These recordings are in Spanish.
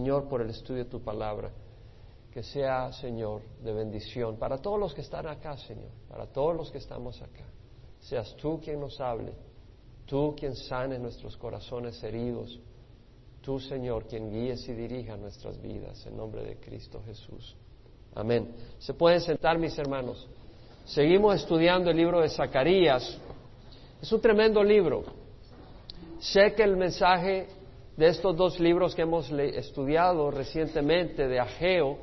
Señor, por el estudio de tu palabra. Que sea, Señor, de bendición para todos los que están acá, Señor, para todos los que estamos acá. Seas tú quien nos hable, tú quien sane nuestros corazones heridos, tú, Señor, quien guíes y dirija nuestras vidas, en nombre de Cristo Jesús. Amén. Se pueden sentar, mis hermanos. Seguimos estudiando el libro de Zacarías. Es un tremendo libro. Sé que el mensaje de estos dos libros que hemos estudiado recientemente, de Ageo,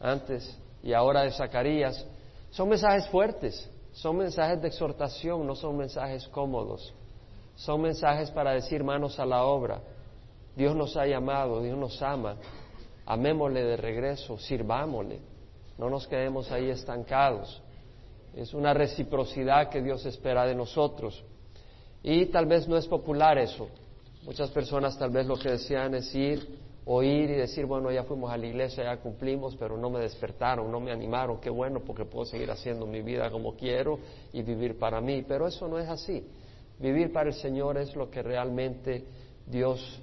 antes y ahora de Zacarías, son mensajes fuertes, son mensajes de exhortación, no son mensajes cómodos. Son mensajes para decir manos a la obra. Dios nos ha llamado, Dios nos ama. Amémosle de regreso, sirvámosle. No nos quedemos ahí estancados. Es una reciprocidad que Dios espera de nosotros. Y tal vez no es popular eso. Muchas personas tal vez lo que desean es ir, oír y decir, bueno, ya fuimos a la iglesia, ya cumplimos, pero no me despertaron, no me animaron, qué bueno, porque puedo seguir haciendo mi vida como quiero y vivir para mí. Pero eso no es así. Vivir para el Señor es lo que realmente Dios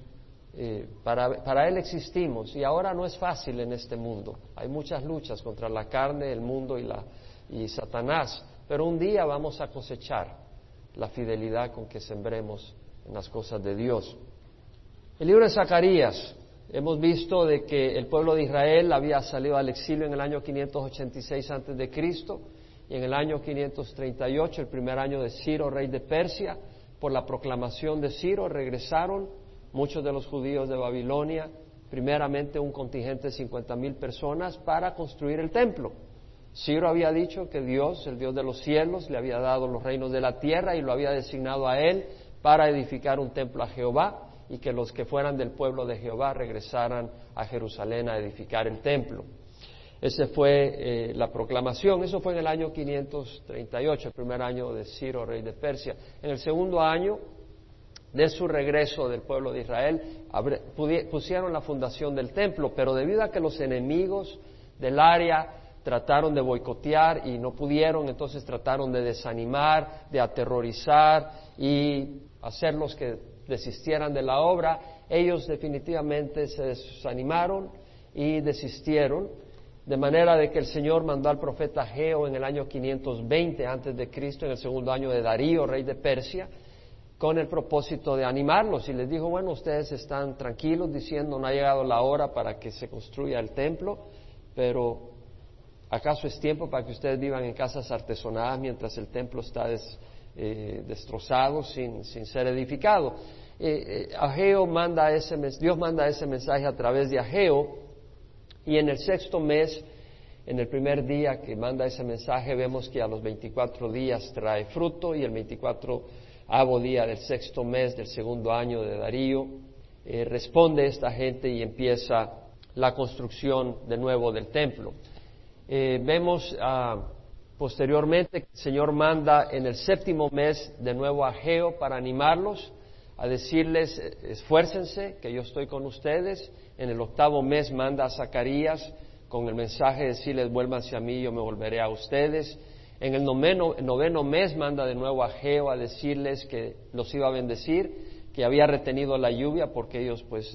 eh, para, para, Él existimos y ahora no es fácil en este mundo. Hay muchas luchas contra la carne, el mundo y, la, y Satanás, pero un día vamos a cosechar la fidelidad con que sembremos en las cosas de Dios. El libro de Zacarías, hemos visto de que el pueblo de Israel había salido al exilio en el año 586 antes de Cristo y en el año 538, el primer año de Ciro, rey de Persia, por la proclamación de Ciro regresaron muchos de los judíos de Babilonia, primeramente un contingente de cincuenta mil personas para construir el templo. Ciro había dicho que Dios, el Dios de los cielos, le había dado los reinos de la tierra y lo había designado a él para edificar un templo a Jehová y que los que fueran del pueblo de Jehová regresaran a Jerusalén a edificar el templo. Esa fue eh, la proclamación. Eso fue en el año 538, el primer año de Ciro, rey de Persia. En el segundo año, de su regreso del pueblo de Israel, pusieron la fundación del templo, pero debido a que los enemigos del área trataron de boicotear y no pudieron, entonces trataron de desanimar, de aterrorizar y hacerlos que desistieran de la obra, ellos definitivamente se desanimaron y desistieron, de manera de que el Señor mandó al profeta Geo en el año 520 antes de Cristo, en el segundo año de Darío, rey de Persia, con el propósito de animarlos. Y les dijo, bueno, ustedes están tranquilos diciendo no ha llegado la hora para que se construya el templo, pero ¿acaso es tiempo para que ustedes vivan en casas artesonadas mientras el templo está eh, destrozado sin, ser edificado? Eh, eh, Ageo manda ese, Dios manda ese mensaje a través de Ageo y en el sexto mes, en el primer día que manda ese mensaje, vemos que a los 24 días trae fruto y el 24 día del sexto mes del segundo año de Darío, eh, responde esta gente y empieza la construcción de nuevo del templo. Vemos ah, posteriormente el Señor manda en el séptimo mes de nuevo a Geo para animarlos, a decirles, esfuércense, que yo estoy con ustedes. En el octavo mes manda a Zacarías con el mensaje de decirles, vuélvanse a mí, yo me volveré a ustedes. En el noveno, mes manda de nuevo a Geo a decirles que los iba a bendecir, que había retenido la lluvia porque ellos pues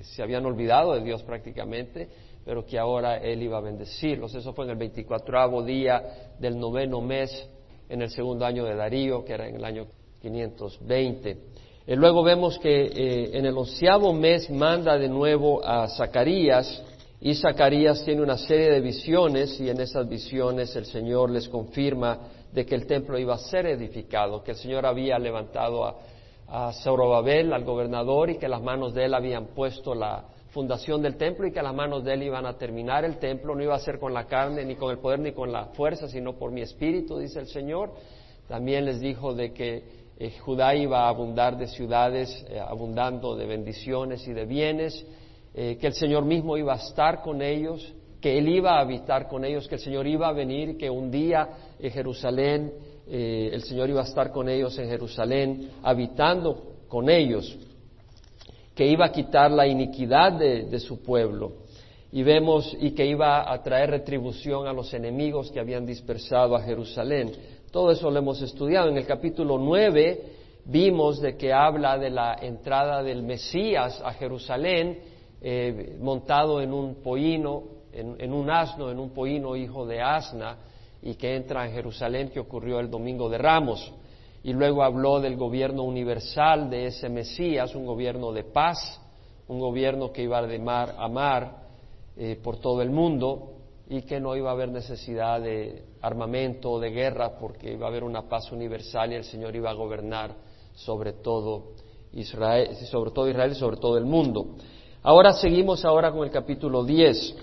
se habían olvidado de Dios prácticamente, pero que ahora Él iba a bendecirlos. Eso fue en el veinticuatroavo día del noveno mes, en el segundo año de Darío, que era en el año 520. Y luego vemos que eh, en el onceavo mes manda de nuevo a Zacarías y Zacarías tiene una serie de visiones y en esas visiones el Señor les confirma de que el templo iba a ser edificado, que el Señor había levantado a, a Zorobabel, al gobernador, y que las manos de él habían puesto la fundación del templo y que las manos de él iban a terminar el templo, no iba a ser con la carne, ni con el poder, ni con la fuerza, sino por mi espíritu, dice el Señor. También les dijo de que eh, Judá iba a abundar de ciudades, eh, abundando de bendiciones y de bienes, eh, que el Señor mismo iba a estar con ellos, que Él iba a habitar con ellos, que el Señor iba a venir, que un día en Jerusalén, el Señor iba a estar con ellos en Jerusalén, habitando con ellos, que iba a quitar la iniquidad de, su pueblo. Y vemos, y que iba a traer retribución a los enemigos que habían dispersado a Jerusalén. Todo eso lo hemos estudiado. En el capítulo 9 vimos de que habla de la entrada del Mesías a Jerusalén eh, montado en un pollino, en, un asno, en un pollino hijo de asna, y que entra en Jerusalén, que ocurrió el domingo de Ramos. Y luego habló del gobierno universal de ese Mesías, un gobierno de paz, un gobierno que iba a amar, amar eh, por todo el mundo y que no iba a haber necesidad de armamento o de guerra porque iba a haber una paz universal y el Señor iba a gobernar sobre todo Israel, sobre todo Israel y sobre todo el mundo. Ahora seguimos ahora con el capítulo 10.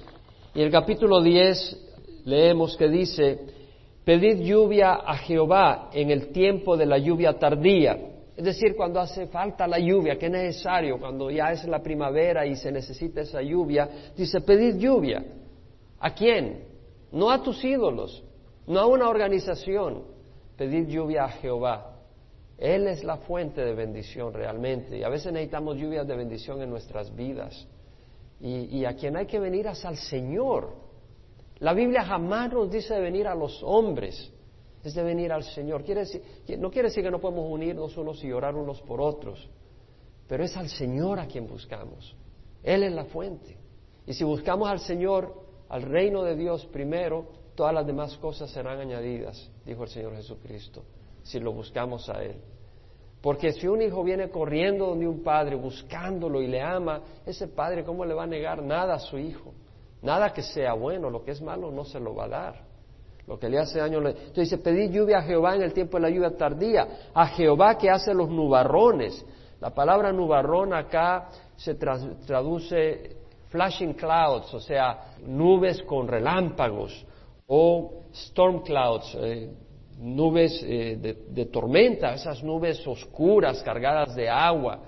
Y el capítulo 10 leemos que dice, pedid lluvia a Jehová en el tiempo de la lluvia tardía. Es decir, cuando hace falta la lluvia, que es necesario, cuando ya es la primavera y se necesita esa lluvia, dice, pedid lluvia. ¿A quién? No a tus ídolos, no a una organización. Pedid lluvia a Jehová. Él es la fuente de bendición realmente. Y a veces necesitamos lluvias de bendición en nuestras vidas y, a quien hay que venir es al Señor. La Biblia jamás nos dice de venir a los hombres, es de venir al Señor. Quiere decir, no quiere decir que no podemos unirnos unos y orar unos por otros, pero es al Señor a quien buscamos. Él es la fuente. Y si buscamos al Señor, al reino de Dios primero, todas las demás cosas serán añadidas, dijo el Señor Jesucristo, si lo buscamos a Él. Porque si un hijo viene corriendo donde un padre, buscándolo y le ama, ese padre, ¿cómo le va a negar nada a su hijo? Nada que sea bueno, lo que es malo no se lo va a dar. Lo que le hace daño. Le... Entonces dice, lluvia a Jehová en el tiempo de la lluvia tardía, a Jehová que hace los nubarrones. La palabra nubarrón acá se traduce flashing clouds, o sea, nubes con relámpagos, o storm clouds, eh, nubes eh, de, tormenta, esas nubes oscuras cargadas de agua,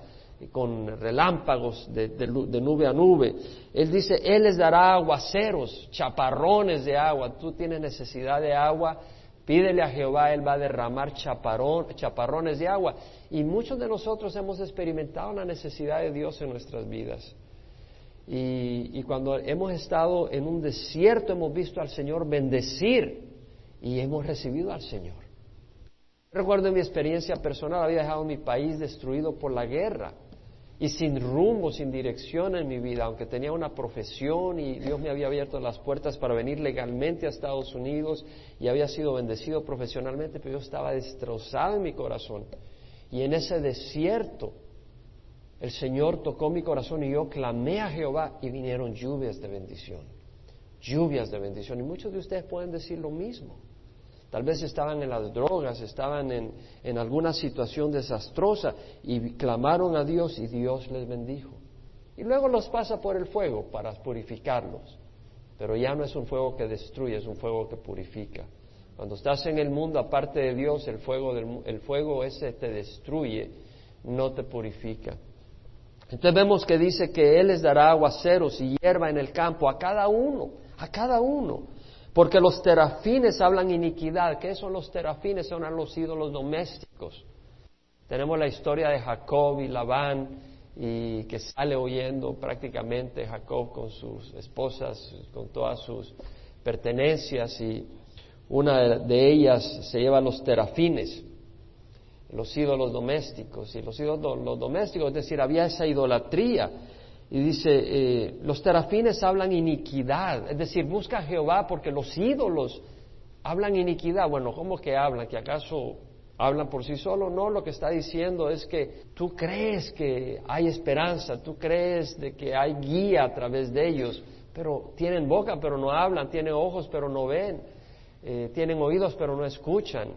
con relámpagos de, nube a nube. Él dice, Él les dará aguaceros, chaparrones de agua. Tú tienes necesidad de agua, pídele a Jehová, Él va a derramar chaparrones de agua. Y muchos de nosotros hemos experimentado la necesidad de Dios en nuestras vidas. Y, y cuando hemos estado en un desierto hemos visto al Señor bendecir y hemos recibido al Señor. Recuerdo mi experiencia personal, había dejado mi país destruido por la guerra y sin rumbo, sin dirección en mi vida, aunque tenía una profesión y Dios me había abierto las puertas para venir legalmente a Estados Unidos y había sido bendecido profesionalmente, pero yo estaba destrozado en mi corazón. Y en ese desierto el Señor tocó mi corazón y yo clamé a Jehová y vinieron lluvias de bendición, lluvias de bendición. Y muchos de ustedes pueden decir lo mismo. Tal vez estaban en las drogas, estaban en, alguna situación desastrosa y clamaron a Dios y Dios les bendijo. Y luego los pasa por el fuego para purificarlos. Pero ya no es un fuego que destruye, es un fuego que purifica. Cuando estás en el mundo, aparte de Dios, el fuego, el fuego ese te destruye, no te purifica. Entonces vemos que dice que Él les dará aguaceros y hierba en el campo a cada uno, a cada uno. Porque los terafines hablan iniquidad. ¿Qué son los terafines? Son los ídolos domésticos. Tenemos la historia de Jacob y Labán y que sale huyendo prácticamente Jacob con sus esposas, con todas sus pertenencias y una de ellas se lleva los terafines, los ídolos domésticos. Y los ídolos domésticos, es decir, había esa idolatría y dice, eh, los terafines hablan iniquidad, es decir, busca a Jehová porque los ídolos hablan iniquidad. Bueno, ¿cómo que hablan? ¿Que acaso hablan por sí solos? No, lo que está diciendo es que tú crees que hay esperanza, tú crees de que hay guía a través de ellos, pero tienen boca pero no hablan, tienen ojos pero no ven, eh, tienen oídos pero no escuchan.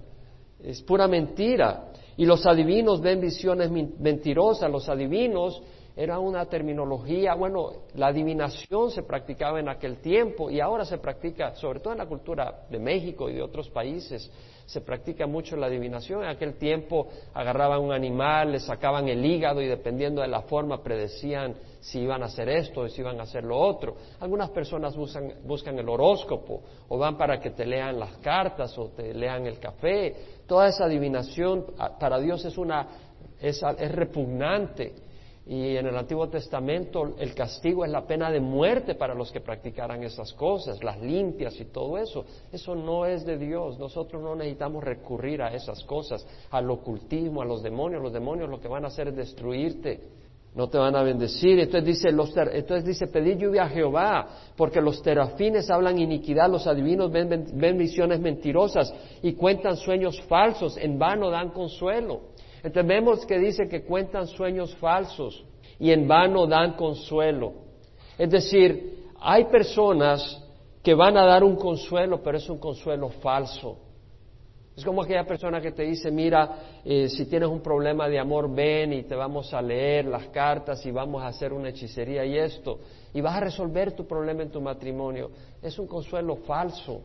Es pura mentira. Y los adivinos ven visiones mentirosas, los adivinos era una terminología, bueno, la adivinación se practicaba en aquel tiempo y ahora se practica, sobre todo en la cultura de México y de otros países, se practica mucho la adivinación. En aquel tiempo agarraban un animal, le sacaban el hígado y dependiendo de la forma predecían si iban a hacer esto o si iban a hacer lo otro. Algunas personas buscan, buscan el horóscopo o van para que te lean las cartas o te lean el café. Toda esa adivinación para Dios es una es, es repugnante y en el Antiguo Testamento el castigo es la pena de muerte para los que practicaran esas cosas, las limpias y todo eso. Eso no es de Dios. Nosotros no necesitamos recurrir a esas cosas, al ocultismo, a los demonios. Los demonios lo que van a hacer es destruirte. no te van a bendecir. Entonces dice, los entonces dice, pedid lluvia a Jehová, porque los terafines hablan iniquidad, los adivinos ven, ven, visiones mentirosas y cuentan sueños falsos, en vano dan consuelo. Entonces vemos que dice que cuentan sueños falsos y en vano dan consuelo. Es decir, hay personas que van a dar un consuelo, pero es un consuelo falso. Es como aquella persona que te dice, mira, eh, si tienes un problema de amor, ven y te vamos a leer las cartas y vamos a hacer una hechicería y esto, y vas a resolver tu problema en tu matrimonio. Es un consuelo falso.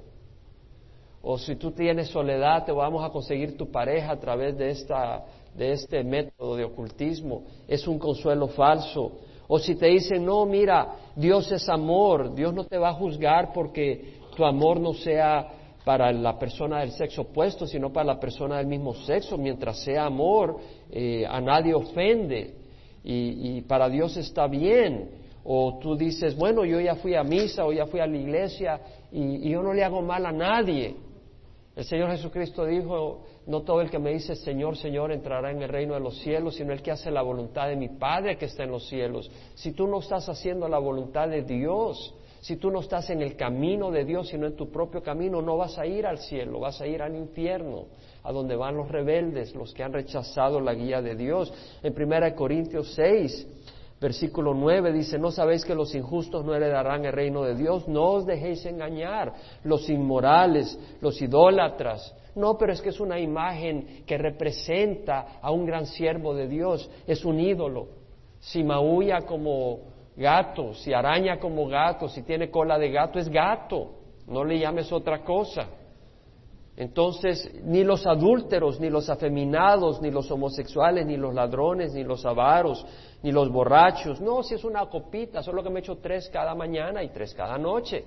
O si tú tienes soledad, te vamos a conseguir tu pareja a través de, esta, de este método de ocultismo. Es un consuelo falso. O si te dicen, no, mira, Dios es amor, Dios no te va a juzgar porque tu amor no sea para la persona del sexo opuesto, sino para la persona del mismo sexo. Mientras sea amor, eh, a nadie ofende y, para Dios está bien. O tú dices, bueno, yo ya fui a misa o ya fui a la iglesia y, y yo no le hago mal a nadie. El Señor Jesucristo dijo, no todo el que me dice Señor, Señor entrará en el reino de los cielos, sino el que hace la voluntad de mi Padre que está en los cielos. Si tú no estás haciendo la voluntad de Dios, si tú no estás en el camino de Dios, sino en tu propio camino, no vas a ir al cielo, vas a ir al infierno, a donde van los rebeldes, los que han rechazado la guía de Dios. En 1 Corintios 6, versículo 9 dice, ¿no sabéis que los injustos no heredarán el reino de Dios? No os dejéis engañar, los inmorales, los idólatras. No, pero es que es una imagen que representa a un gran siervo de Dios, es un ídolo. Si maulla como gato, si araña como gato, si tiene cola de gato, es gato, no le llames otra cosa. Entonces, ni los adúlteros, ni los afeminados, ni los homosexuales, ni los ladrones, ni los avaros, ni los borrachos, no, si es una copita, solo que me echo tres cada mañana y tres cada noche.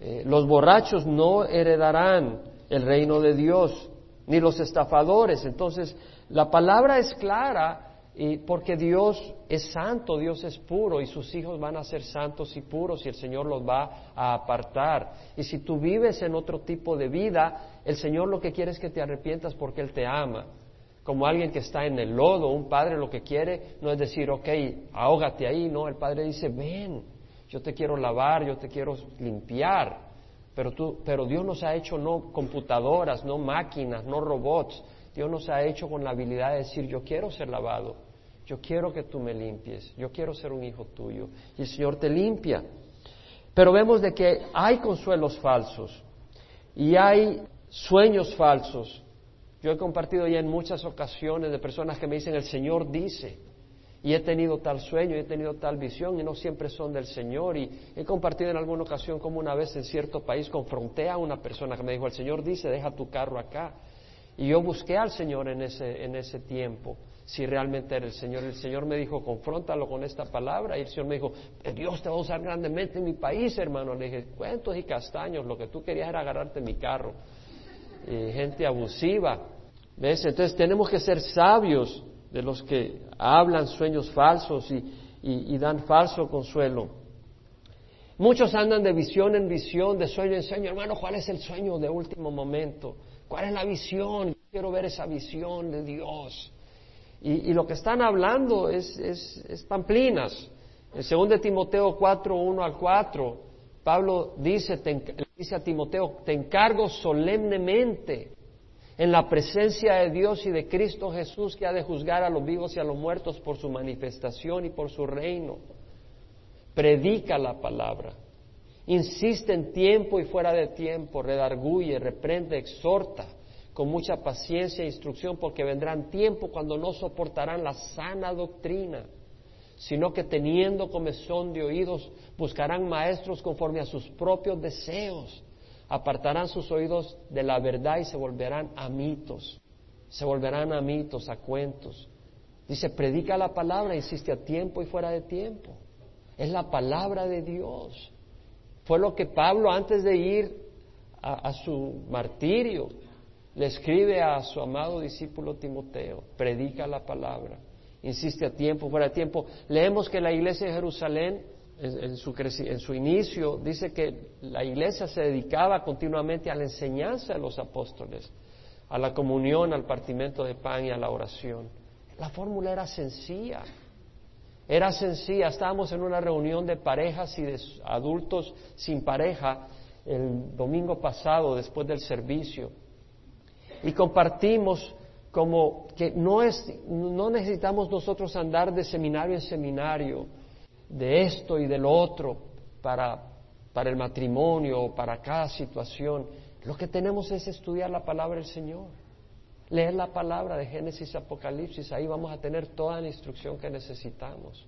Eh, los borrachos no heredarán el reino de Dios, ni los estafadores. Entonces, la palabra es clara y porque Dios es santo, Dios es puro y sus hijos van a ser santos y puros y el Señor los va a apartar. Y si tú vives en otro tipo de vida, el Señor lo que quiere es que te arrepientas porque Él te ama. Como alguien que está en el lodo, un padre lo que quiere no es decir, ok, ahógate ahí, no, el padre dice, ven, yo te quiero lavar, yo te quiero limpiar. Pero, tú, pero Dios nos ha hecho no computadoras, no máquinas, no robots. Dios nos ha hecho con la habilidad de decir, yo quiero ser lavado yo quiero que tú me limpies, yo quiero ser un hijo tuyo. Y el Señor te limpia. Pero vemos de que hay consuelos falsos y hay sueños falsos. Yo he compartido ya en muchas ocasiones de personas que me dicen, el Señor dice, y he tenido tal sueño, y he tenido tal visión, y no siempre son del Señor. Y he compartido en alguna ocasión como una vez en cierto país confronté a una persona que me dijo, el Señor dice, deja tu carro acá. Y yo busqué al Señor en ese, en ese tiempo si realmente era el Señor. El Señor me dijo, confróntalo con esta palabra. Y el Señor me dijo, eh, Dios te va a usar grandemente en mi país, hermano. Le dije, cuentos y castaños, lo que tú querías era agarrarte mi carro. Y gente abusiva. ¿Ves? Entonces tenemos que ser sabios de los que hablan sueños falsos y, y dan falso consuelo. Muchos andan de visión en visión, de sueño en sueño. Hermano, ¿cuál es el sueño de último momento? ¿Cuál es la visión? quiero ver esa visión de Dios. Y, lo que están hablando es, es, pamplinas. En 2 Timoteo 4, 1 al 4, Pablo dice, dice a Timoteo, te encargo solemnemente en la presencia de Dios y de Cristo Jesús que ha de juzgar a los vivos y a los muertos por su manifestación y por su reino. Predica la palabra. Insiste en tiempo y fuera de tiempo, redarguye, reprende, exhorta con mucha paciencia e instrucción, porque vendrán tiempo cuando no soportarán la sana doctrina, sino que teniendo comezón de oídos, buscarán maestros conforme a sus propios deseos, apartarán sus oídos de la verdad y se volverán a mitos, se volverán a mitos, a cuentos. Dice, predica la palabra, insiste a tiempo y fuera de tiempo. Es la palabra de Dios. Fue lo que Pablo, antes de ir a, a su martirio, le escribe a su amado discípulo Timoteo, predica la palabra, insiste a tiempo, fuera de tiempo. Leemos que la iglesia de Jerusalén, en, su, en su inicio, dice que la iglesia se dedicaba continuamente a la enseñanza de los apóstoles, a la comunión, al partimiento de pan y a la oración. La fórmula era sencilla. Era sencilla, estábamos en una reunión de parejas y de adultos sin pareja el domingo pasado después del servicio y compartimos como que no, es, no necesitamos nosotros andar de seminario en seminario, de esto y del otro para, para el matrimonio o para cada situación. Lo que tenemos es estudiar la palabra del Señor, leer la palabra de Génesis Apocalipsis, ahí vamos a tener toda la instrucción que necesitamos.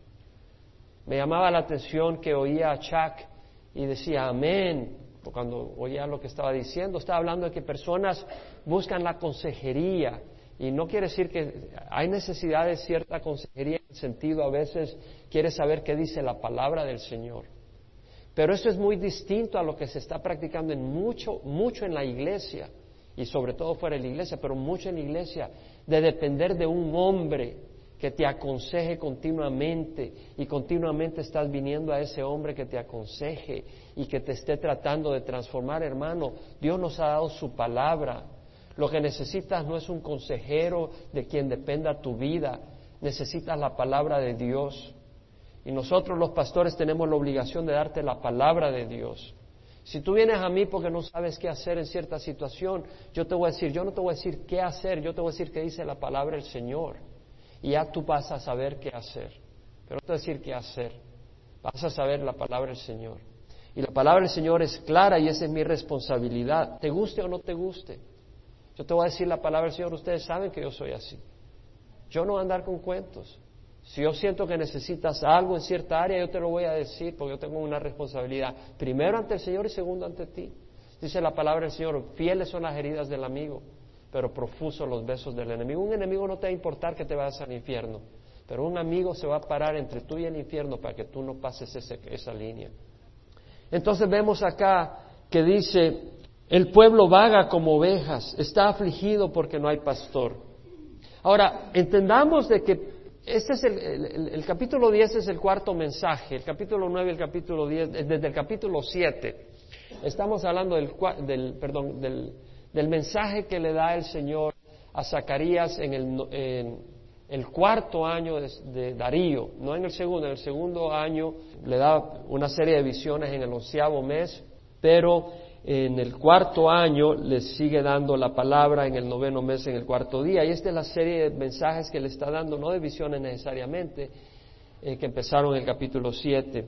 Me llamaba la atención que oía a Chuck y decía amén cuando oía lo que estaba diciendo. Estaba hablando de que personas buscan la consejería y no quiere decir que hay necesidad de cierta consejería en el sentido a veces quiere saber qué dice la palabra del Señor. Pero eso es muy distinto a lo que se está practicando en mucho, mucho en la iglesia y sobre todo fuera de la iglesia, pero mucho en la iglesia, de depender de un hombre que te aconseje continuamente y continuamente estás viniendo a ese hombre que te aconseje y que te esté tratando de transformar, hermano. Dios nos ha dado su palabra. Lo que necesitas no es un consejero de quien dependa tu vida, necesitas la palabra de Dios. Y nosotros los pastores tenemos la obligación de darte la palabra de Dios. Si tú vienes a mí porque no sabes qué hacer en cierta situación, yo te voy a decir, yo no te voy a decir qué hacer, yo te voy a decir qué dice la palabra del Señor y ya tú vas a saber qué hacer. Pero no decir qué hacer, vas a saber la palabra del Señor. Y la palabra del Señor es clara y esa es mi responsabilidad, te guste o no te guste. Yo te voy a decir la palabra del Señor, ustedes saben que yo soy así. Yo no voy a andar con cuentos. Si yo siento que necesitas algo en cierta área, yo te lo voy a decir porque yo tengo una responsabilidad, primero ante el Señor y segundo ante ti. Dice la palabra del Señor, fieles son las heridas del amigo pero profuso los besos del enemigo. Un enemigo no te va a importar que te vayas al infierno, pero un amigo se va a parar entre tú y el infierno para que tú no pases esa línea. Entonces vemos acá que dice, el pueblo vaga como ovejas, está afligido porque no hay pastor. Ahora, entendamos de que este es el, capítulo 10 es el cuarto mensaje, el capítulo 9 y el capítulo 10, desde el capítulo 7. Estamos hablando del, del, perdón, del del mensaje que le da el Señor a Zacarías en el, cuarto año de, Darío, no en el segundo, en el segundo año le da una serie de visiones en el onceavo mes, pero en el cuarto año le sigue dando la palabra en el noveno mes, en el cuarto día. Y esta es la serie de mensajes que le está dando, no de visiones necesariamente, eh, que empezaron en el capítulo 7.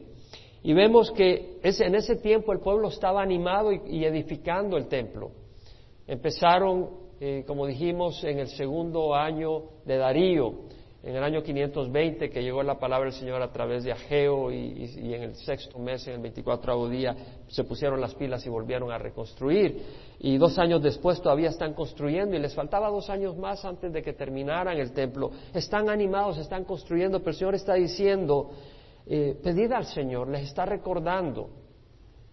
Y vemos que en ese tiempo el pueblo estaba animado y edificando el templo. Empezaron, eh, como dijimos, en el segundo año de Darío, en el año 520 que llegó la palabra del Señor a través de Ageo y, en el sexto mes, en el 24 día, se pusieron las pilas y volvieron a reconstruir. Y dos años después todavía están construyendo y les faltaba dos años más antes de que terminaran el templo. Están animados, están construyendo, pero el Señor está diciendo, eh, pedid al Señor, les está recordando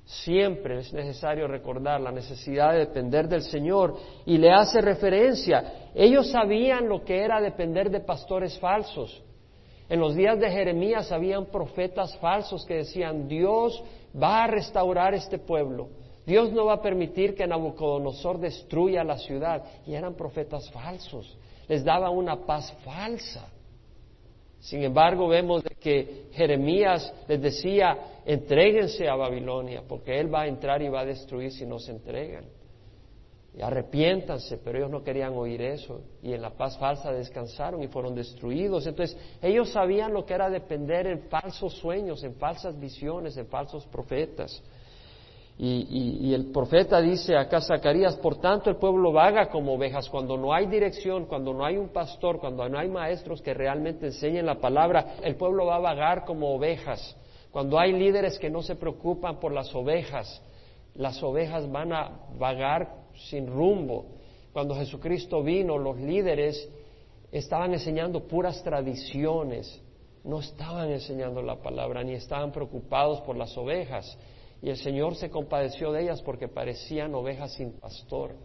Siempre es necesario recordar la necesidad de depender del Señor y le hace referencia. Ellos sabían lo que era depender de pastores falsos. En los días de Jeremías habían profetas falsos que decían, Dios va a restaurar este pueblo. Dios no va a permitir que Nabucodonosor destruya la ciudad. Y eran profetas falsos. Les daba una paz falsa. Sin embargo, vemos que Jeremías les decía, entréguense a Babilonia, porque Él va a entrar y va a destruir si no se entregan. Y arrepiéntanse, pero ellos no querían oír eso. Y en la paz falsa descansaron y fueron destruidos. Entonces, ellos sabían lo que era depender en falsos sueños, en falsas visiones, en falsos profetas. Y, el profeta dice acá Zacarías, por tanto el pueblo vaga como ovejas, cuando no hay dirección, cuando no hay un pastor, cuando no hay maestros que realmente enseñen la palabra, el pueblo va a vagar como ovejas. Cuando hay líderes que no se preocupan por las ovejas, las ovejas van a vagar sin rumbo. Cuando Jesucristo vino, los líderes estaban enseñando puras tradiciones, no estaban enseñando la palabra, ni estaban preocupados por las ovejas. Y el Señor se compadeció de ellas porque parecían ovejas sin pastor.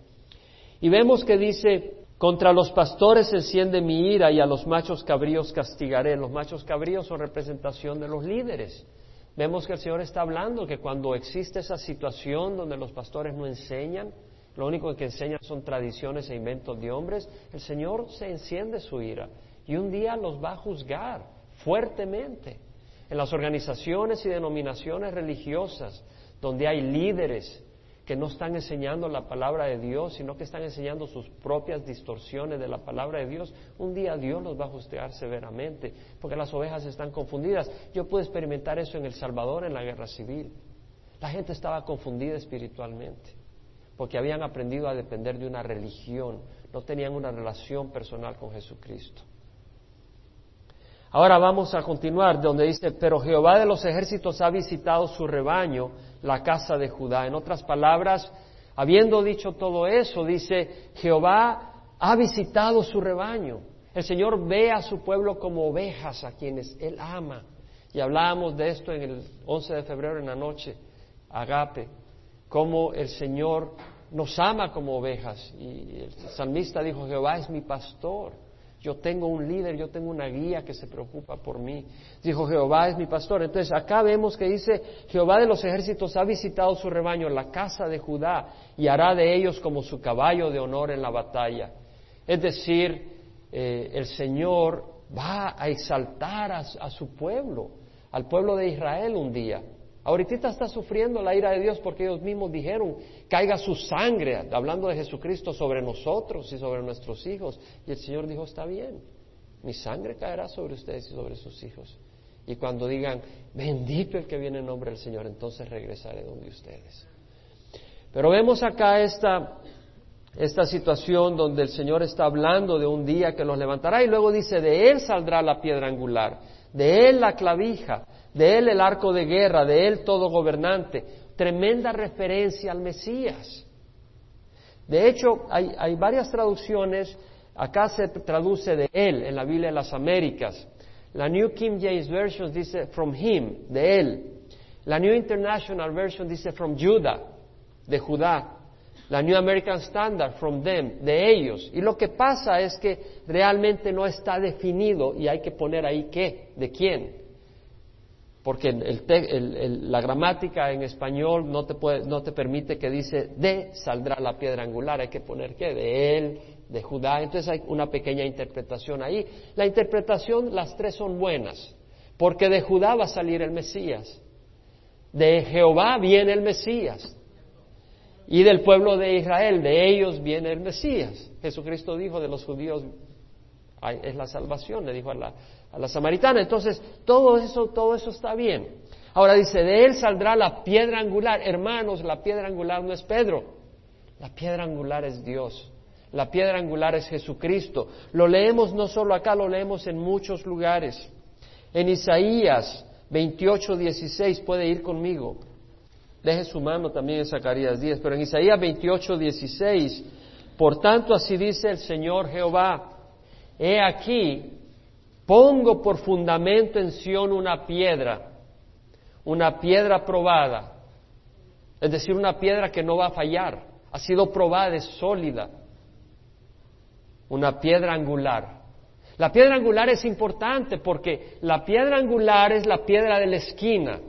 Y vemos que dice, contra los pastores enciende mi ira y a los machos cabríos castigaré. Los machos cabríos son representación de los líderes. Vemos que el Señor está hablando que cuando existe esa situación donde los pastores no enseñan, lo único que enseñan son tradiciones e inventos de hombres, el Señor se enciende su ira y un día los va a juzgar fuertemente. En las organizaciones y denominaciones religiosas, donde hay líderes que no están enseñando la palabra de Dios, sino que están enseñando sus propias distorsiones de la palabra de Dios, un día Dios los va a juzgar severamente, porque las ovejas están confundidas. Yo pude experimentar eso en El Salvador en la guerra civil. La gente estaba confundida espiritualmente, porque habían aprendido a depender de una religión, no tenían una relación personal con Jesucristo. Ahora vamos a continuar donde dice, pero Jehová de los ejércitos ha visitado su rebaño, la casa de Judá. En otras palabras, habiendo dicho todo eso, dice, Jehová ha visitado su rebaño. El Señor ve a su pueblo como ovejas a quienes Él ama. Y hablábamos de esto en el 11 de febrero en la noche, agape, cómo el Señor nos ama como ovejas. Y el salmista dijo, Jehová es mi pastor yo tengo un líder, yo tengo una guía que se preocupa por mí. Dijo, Jehová es mi pastor. Entonces acá vemos que dice, Jehová de los ejércitos ha visitado su rebaño, la casa de Judá, y hará de ellos como su caballo de honor en la batalla. Es decir, eh, el Señor va a exaltar a su pueblo, al pueblo de Israel un día. Ahorita está sufriendo la ira de Dios porque ellos mismos dijeron, caiga su sangre, hablando de Jesucristo, sobre nosotros y sobre nuestros hijos. Y el Señor dijo, está bien, mi sangre caerá sobre ustedes y sobre sus hijos. Y cuando digan, bendito el que viene en nombre del Señor, entonces regresaré donde ustedes. Pero vemos acá esta, esta situación donde el Señor está hablando de un día que los levantará y luego dice, de Él saldrá la piedra angular, de Él la clavija de él el arco de guerra, de él todo gobernante. Tremenda referencia al Mesías. De hecho, hay, varias traducciones, acá se traduce de él en la Biblia de las Américas. La New King James Version dice from him, de él. La New International Version dice from Judah, de Judá. La New American Standard, from them, de ellos. Y lo que pasa es que realmente no está definido y hay que poner ahí qué, de quién porque la gramática en español no te, puede, no te permite que dice de saldrá la piedra angular, hay que poner que de él, de Judá, entonces hay una pequeña interpretación ahí. La interpretación, las tres son buenas, porque de Judá va a salir el Mesías, de Jehová viene el Mesías, y del pueblo de Israel, de ellos viene el Mesías. Jesucristo dijo de los judíos es la salvación, le dijo a la, a la samaritana. Entonces, todo eso, todo eso está bien. Ahora dice, de él saldrá la piedra angular. Hermanos, la piedra angular no es Pedro. La piedra angular es Dios. La piedra angular es Jesucristo. Lo leemos no solo acá, lo leemos en muchos lugares. En Isaías 28, 16, puede ir conmigo. Deje su mano también en Zacarías 10, pero en Isaías 28, 16, por tanto así dice el Señor Jehová, he aquí, Pongo por fundamento en Sión una piedra, una piedra probada, es decir, una piedra que no va a fallar, ha sido probada, es sólida, una piedra angular. La piedra angular es importante porque la piedra angular es la piedra de la esquina,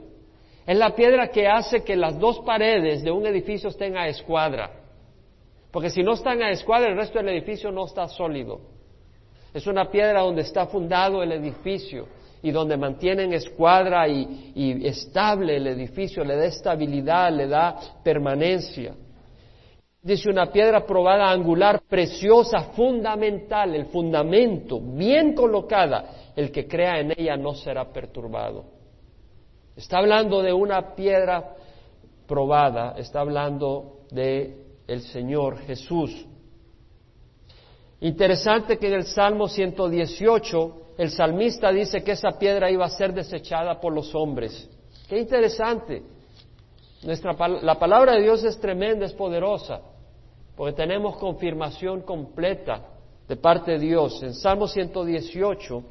es la piedra que hace que las dos paredes de un edificio estén a escuadra, porque si no están a escuadra el resto del edificio no está sólido. Es una piedra donde está fundado el edificio y donde mantienen escuadra y, estable el edificio, le da estabilidad, le da permanencia. Dice una piedra probada angular, preciosa, fundamental, el fundamento, bien colocada, el que crea en ella no será perturbado. Está hablando de una piedra probada, está hablando de el Señor Jesús. Interesante que en el Salmo 118 el salmista dice que esa piedra iba a ser desechada por los hombres. Qué interesante. Nuestra, la palabra de Dios es tremenda, es poderosa, porque tenemos confirmación completa de parte de Dios. En Salmo 118,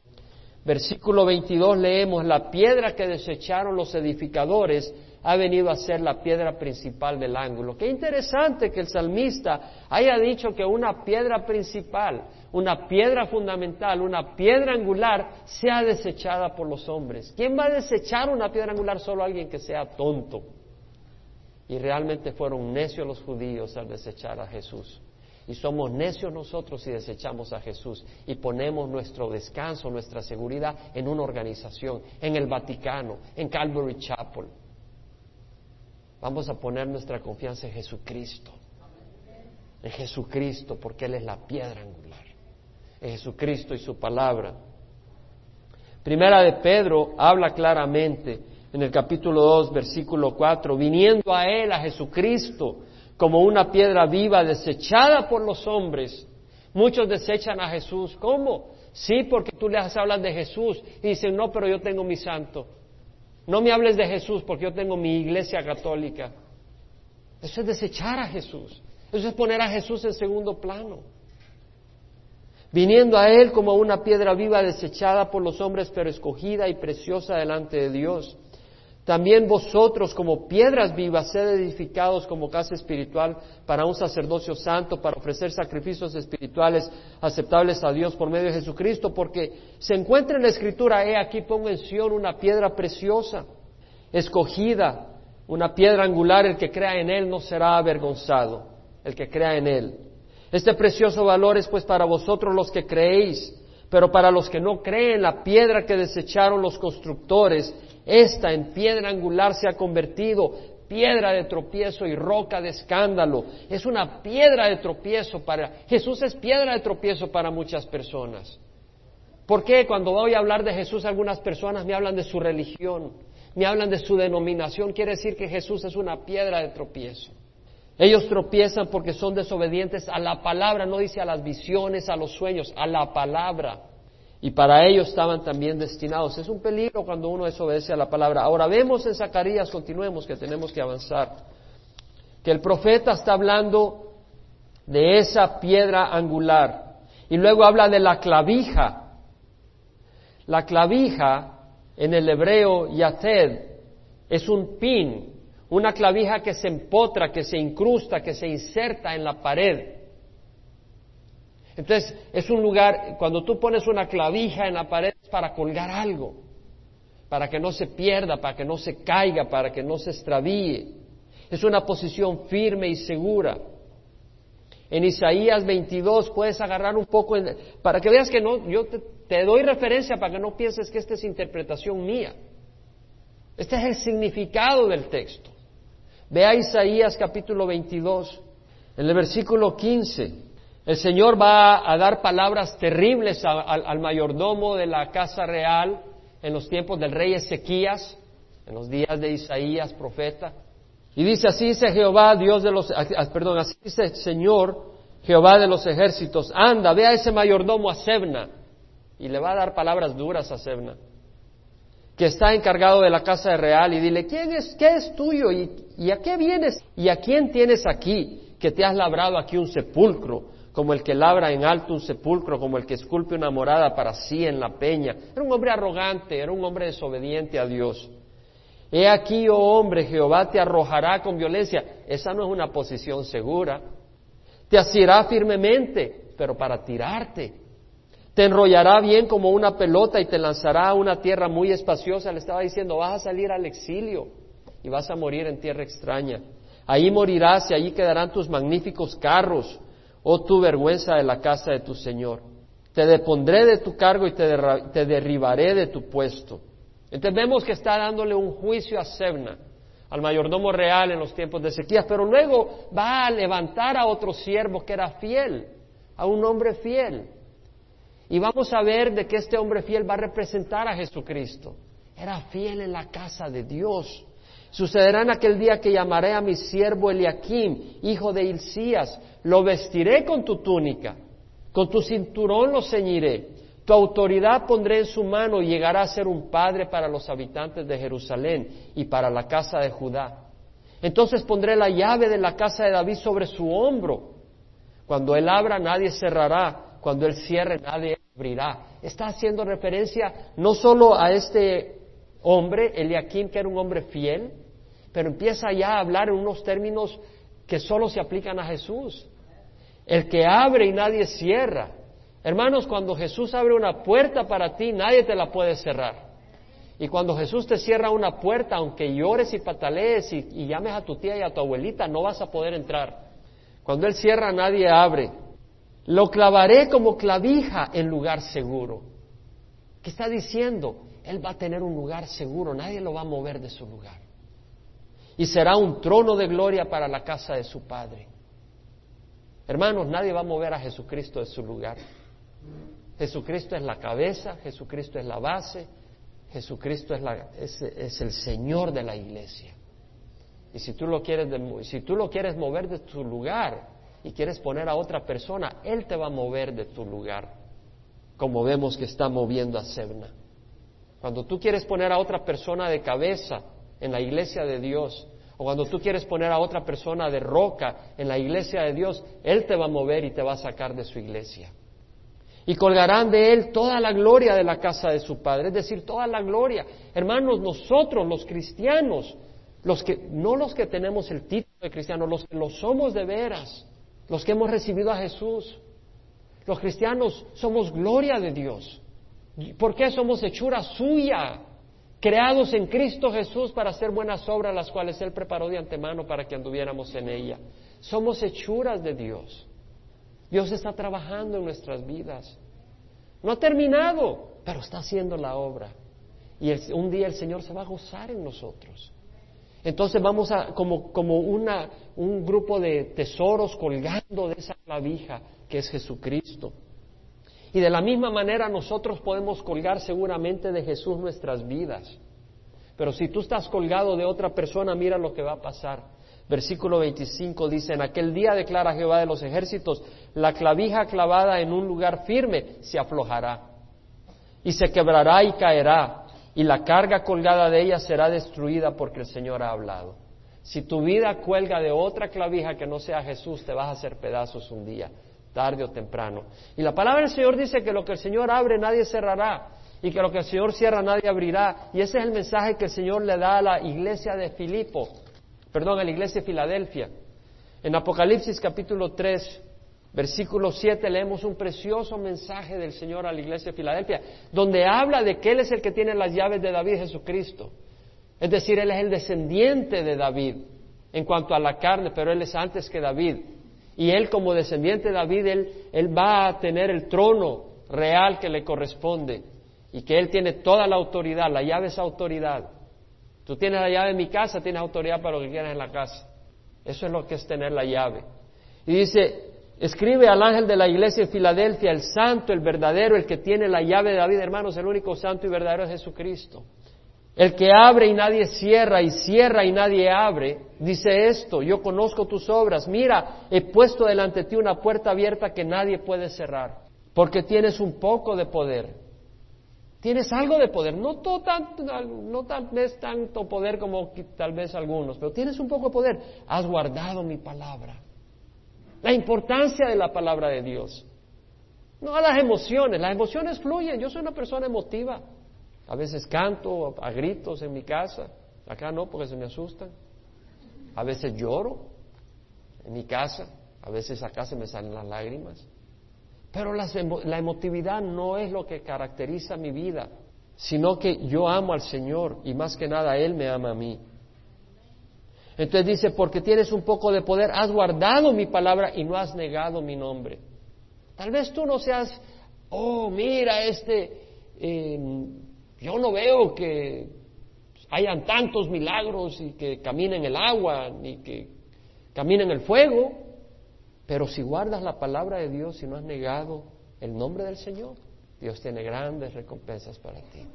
versículo 22 leemos, la piedra que desecharon los edificadores ha venido a ser la piedra principal del ángulo. Qué interesante que el salmista haya dicho que una piedra principal, una piedra fundamental, una piedra angular sea desechada por los hombres. ¿Quién va a desechar una piedra angular? Solo alguien que sea tonto. Y realmente fueron necios los judíos al desechar a Jesús. Y somos necios nosotros si desechamos a Jesús y ponemos nuestro descanso, nuestra seguridad en una organización, en el Vaticano, en Calvary Chapel. Vamos a poner nuestra confianza en Jesucristo. En Jesucristo, porque Él es la piedra angular. En Jesucristo y su palabra. Primera de Pedro habla claramente en el capítulo 2, versículo 4, viniendo a Él, a Jesucristo, como una piedra viva desechada por los hombres. Muchos desechan a Jesús. ¿Cómo? Sí, porque tú les hablas de Jesús y dicen, no, pero yo tengo mi santo. No me hables de Jesús porque yo tengo mi iglesia católica. Eso es desechar a Jesús. Eso es poner a Jesús en segundo plano. Viniendo a Él como una piedra viva desechada por los hombres, pero escogida y preciosa delante de Dios. También vosotros, como piedras vivas, sed edificados como casa espiritual para un sacerdocio santo, para ofrecer sacrificios espirituales aceptables a Dios por medio de Jesucristo, porque se encuentra en la Escritura, he aquí pongo en Sion una piedra preciosa, escogida, una piedra angular, el que crea en Él no será avergonzado, el que crea en Él. Este precioso valor es pues para vosotros los que creéis, pero para los que no creen, la piedra que desecharon los constructores, esta en piedra angular se ha convertido piedra de tropiezo y roca de escándalo. Es una piedra de tropiezo para... Jesús es piedra de tropiezo para muchas personas. ¿Por qué cuando voy a hablar de Jesús algunas personas me hablan de su religión, me hablan de su denominación? Quiere decir que Jesús es una piedra de tropiezo. Ellos tropiezan porque son desobedientes a la palabra, no dice a las visiones, a los sueños, a la palabra y para ellos estaban también destinados. Es un peligro cuando uno desobedece a la palabra. Ahora vemos en Zacarías, continuemos que tenemos que avanzar, que el profeta está hablando de esa piedra angular y luego habla de la clavija. La clavija en el hebreo yated es un pin, una clavija que se empotra, que se incrusta, que se inserta en la pared. Entonces, es un lugar, cuando tú pones una clavija en la pared es para colgar algo, para que no se pierda, para que no se caiga, para que no se extravíe. Es una posición firme y segura. En Isaías 22 puedes agarrar un poco, para que veas que no, yo te, te doy referencia para que no pienses que esta es interpretación mía. Este es el significado del texto. Ve a Isaías capítulo 22, en el versículo 15. El Señor va a dar palabras terribles al mayordomo de la casa real en los tiempos del rey Ezequías, en los días de Isaías, profeta. Y dice, así dice Jehová, Dios de los, perdón, así dice el Señor, Jehová de los ejércitos, anda, ve a ese mayordomo a Sebna, y le va a dar palabras duras a Sebna, que está encargado de la casa real, y dile, ¿quién es, qué es tuyo? ¿Y, ¿Y a qué vienes? ¿Y a quién tienes aquí? Que te has labrado aquí un sepulcro como el que labra en alto un sepulcro, como el que esculpe una morada para sí en la peña. Era un hombre arrogante, era un hombre desobediente a Dios. He aquí, oh hombre, Jehová te arrojará con violencia. Esa no es una posición segura. Te asirá firmemente, pero para tirarte. Te enrollará bien como una pelota y te lanzará a una tierra muy espaciosa. Le estaba diciendo, vas a salir al exilio y vas a morir en tierra extraña. Ahí morirás y allí quedarán tus magníficos carros oh tu vergüenza de la casa de tu Señor. Te depondré de tu cargo y te, derribaré de tu puesto. Entonces vemos que está dándole un juicio a Sebna, al mayordomo real en los tiempos de Ezequías, pero luego va a levantar a otro siervo que era fiel, a un hombre fiel. Y vamos a ver de que este hombre fiel va a representar a Jesucristo. Era fiel en la casa de Dios. Sucederá en aquel día que llamaré a mi siervo Eliakim, hijo de Hilcías, lo vestiré con tu túnica, con tu cinturón lo ceñiré, tu autoridad pondré en su mano y llegará a ser un padre para los habitantes de Jerusalén y para la casa de Judá. Entonces pondré la llave de la casa de David sobre su hombro. Cuando él abra, nadie cerrará. Cuando él cierre, nadie abrirá. Está haciendo referencia no solo a este hombre, Eliakim, que era un hombre fiel, pero empieza ya a hablar en unos términos que solo se aplican a Jesús. El que abre y nadie cierra. Hermanos, cuando Jesús abre una puerta para ti, nadie te la puede cerrar. Y cuando Jesús te cierra una puerta, aunque llores y patalees y, llames a tu tía y a tu abuelita, no vas a poder entrar. Cuando Él cierra, nadie abre. Lo clavaré como clavija en lugar seguro. ¿Qué está diciendo? Él va a tener un lugar seguro, nadie lo va a mover de su lugar. Y será un trono de gloria para la casa de su Padre. Hermanos, nadie va a mover a Jesucristo de su lugar. Jesucristo es la cabeza, Jesucristo es la base, Jesucristo es, es, el Señor de la iglesia. Y si tú, lo quieres si tú lo quieres mover de tu lugar y quieres poner a otra persona, Él te va a mover de tu lugar, como vemos que está moviendo a Sebna. Cuando tú quieres poner a otra persona de cabeza en la iglesia de Dios, o cuando tú quieres poner a otra persona de roca en la iglesia de Dios, Él te va a mover y te va a sacar de su iglesia. Y colgarán de Él toda la gloria de la casa de su Padre, es decir, toda la gloria. Hermanos, nosotros los cristianos, los que, no los que tenemos el título de cristianos, los que lo somos de veras, los que hemos recibido a Jesús, los cristianos somos gloria de Dios. ¿Por qué somos hechura suya? Creados en Cristo Jesús para hacer buenas obras, las cuales Él preparó de antemano para que anduviéramos en ella. Somos hechuras de Dios. Dios está trabajando en nuestras vidas. No ha terminado, pero está haciendo la obra. Y un día el Señor se va a gozar en nosotros. Entonces vamos a, como, como una, un grupo de tesoros colgando de esa clavija que es Jesucristo. Y de la misma manera nosotros podemos colgar seguramente de Jesús nuestras vidas. Pero si tú estás colgado de otra persona, mira lo que va a pasar. Versículo 25 dice, en aquel día declara Jehová de los ejércitos, la clavija clavada en un lugar firme se aflojará y se quebrará y caerá y la carga colgada de ella será destruida porque el Señor ha hablado. Si tu vida cuelga de otra clavija que no sea Jesús, te vas a hacer pedazos un día tarde o temprano. Y la palabra del Señor dice que lo que el Señor abre nadie cerrará y que lo que el Señor cierra nadie abrirá. Y ese es el mensaje que el Señor le da a la iglesia de Filipo, perdón, a la iglesia de Filadelfia. En Apocalipsis capítulo 3, versículo 7 leemos un precioso mensaje del Señor a la iglesia de Filadelfia, donde habla de que Él es el que tiene las llaves de David Jesucristo. Es decir, Él es el descendiente de David en cuanto a la carne, pero Él es antes que David. Y él como descendiente de David, él, va a tener el trono real que le corresponde y que él tiene toda la autoridad, la llave es autoridad. Tú tienes la llave en mi casa, tienes autoridad para lo que quieras en la casa. Eso es lo que es tener la llave. Y dice, escribe al ángel de la iglesia de Filadelfia, el santo, el verdadero, el que tiene la llave de David, hermanos, el único santo y verdadero es Jesucristo. El que abre y nadie cierra y cierra y nadie abre, dice esto, yo conozco tus obras, mira, he puesto delante de ti una puerta abierta que nadie puede cerrar, porque tienes un poco de poder. Tienes algo de poder, no, no tal vez tanto poder como tal vez algunos, pero tienes un poco de poder. Has guardado mi palabra. La importancia de la palabra de Dios. No a las emociones, las emociones fluyen, yo soy una persona emotiva. A veces canto a gritos en mi casa, acá no porque se me asustan. A veces lloro en mi casa, a veces acá se me salen las lágrimas. Pero la emotividad no es lo que caracteriza mi vida, sino que yo amo al Señor y más que nada Él me ama a mí. Entonces dice, porque tienes un poco de poder, has guardado mi palabra y no has negado mi nombre. Tal vez tú no seas, oh, mira, este eh, yo no veo que hayan tantos milagros y que caminen el agua, ni que caminen el fuego, pero si guardas la palabra de Dios y no has negado el nombre del Señor, Dios tiene grandes recompensas para ti.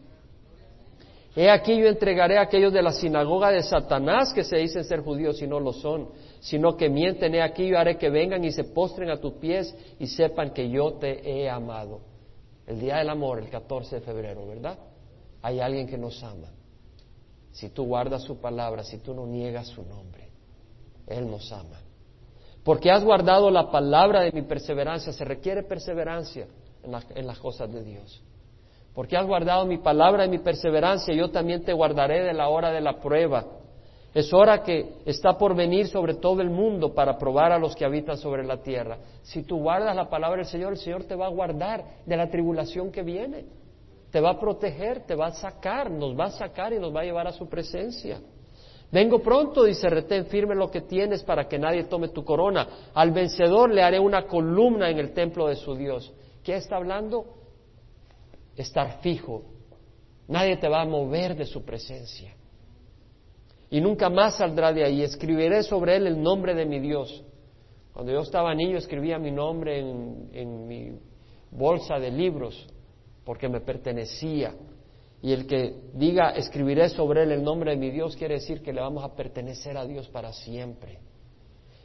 He aquí yo entregaré a aquellos de la sinagoga de Satanás que se dicen ser judíos y no lo son, sino que mienten. He aquí yo haré que vengan y se postren a tus pies y sepan que yo te he amado. El día del amor, el 14 de febrero, ¿verdad? Hay alguien que nos ama. Si tú guardas su palabra, si tú no niegas su nombre, Él nos ama. Porque has guardado la palabra de mi perseverancia, se requiere perseverancia en, las cosas de Dios. Porque has guardado mi palabra de mi perseverancia, yo también te guardaré de la hora de la prueba. Es hora que está por venir sobre todo el mundo para probar a los que habitan sobre la tierra. Si tú guardas la palabra del Señor, el Señor te va a guardar de la tribulación que viene te va a proteger, te va a sacar, nos va a sacar y nos va a llevar a su presencia. Vengo pronto, dice, retén firme lo que tienes para que nadie tome tu corona. Al vencedor le haré una columna en el templo de su Dios. ¿Qué está hablando? Estar fijo. Nadie te va a mover de su presencia. Y nunca más saldrá de ahí. Escribiré sobre él el nombre de mi Dios. Cuando yo estaba niño escribía mi nombre en, en mi bolsa de libros porque me pertenecía. Y el que diga, escribiré sobre él el nombre de mi Dios, quiere decir que le vamos a pertenecer a Dios para siempre.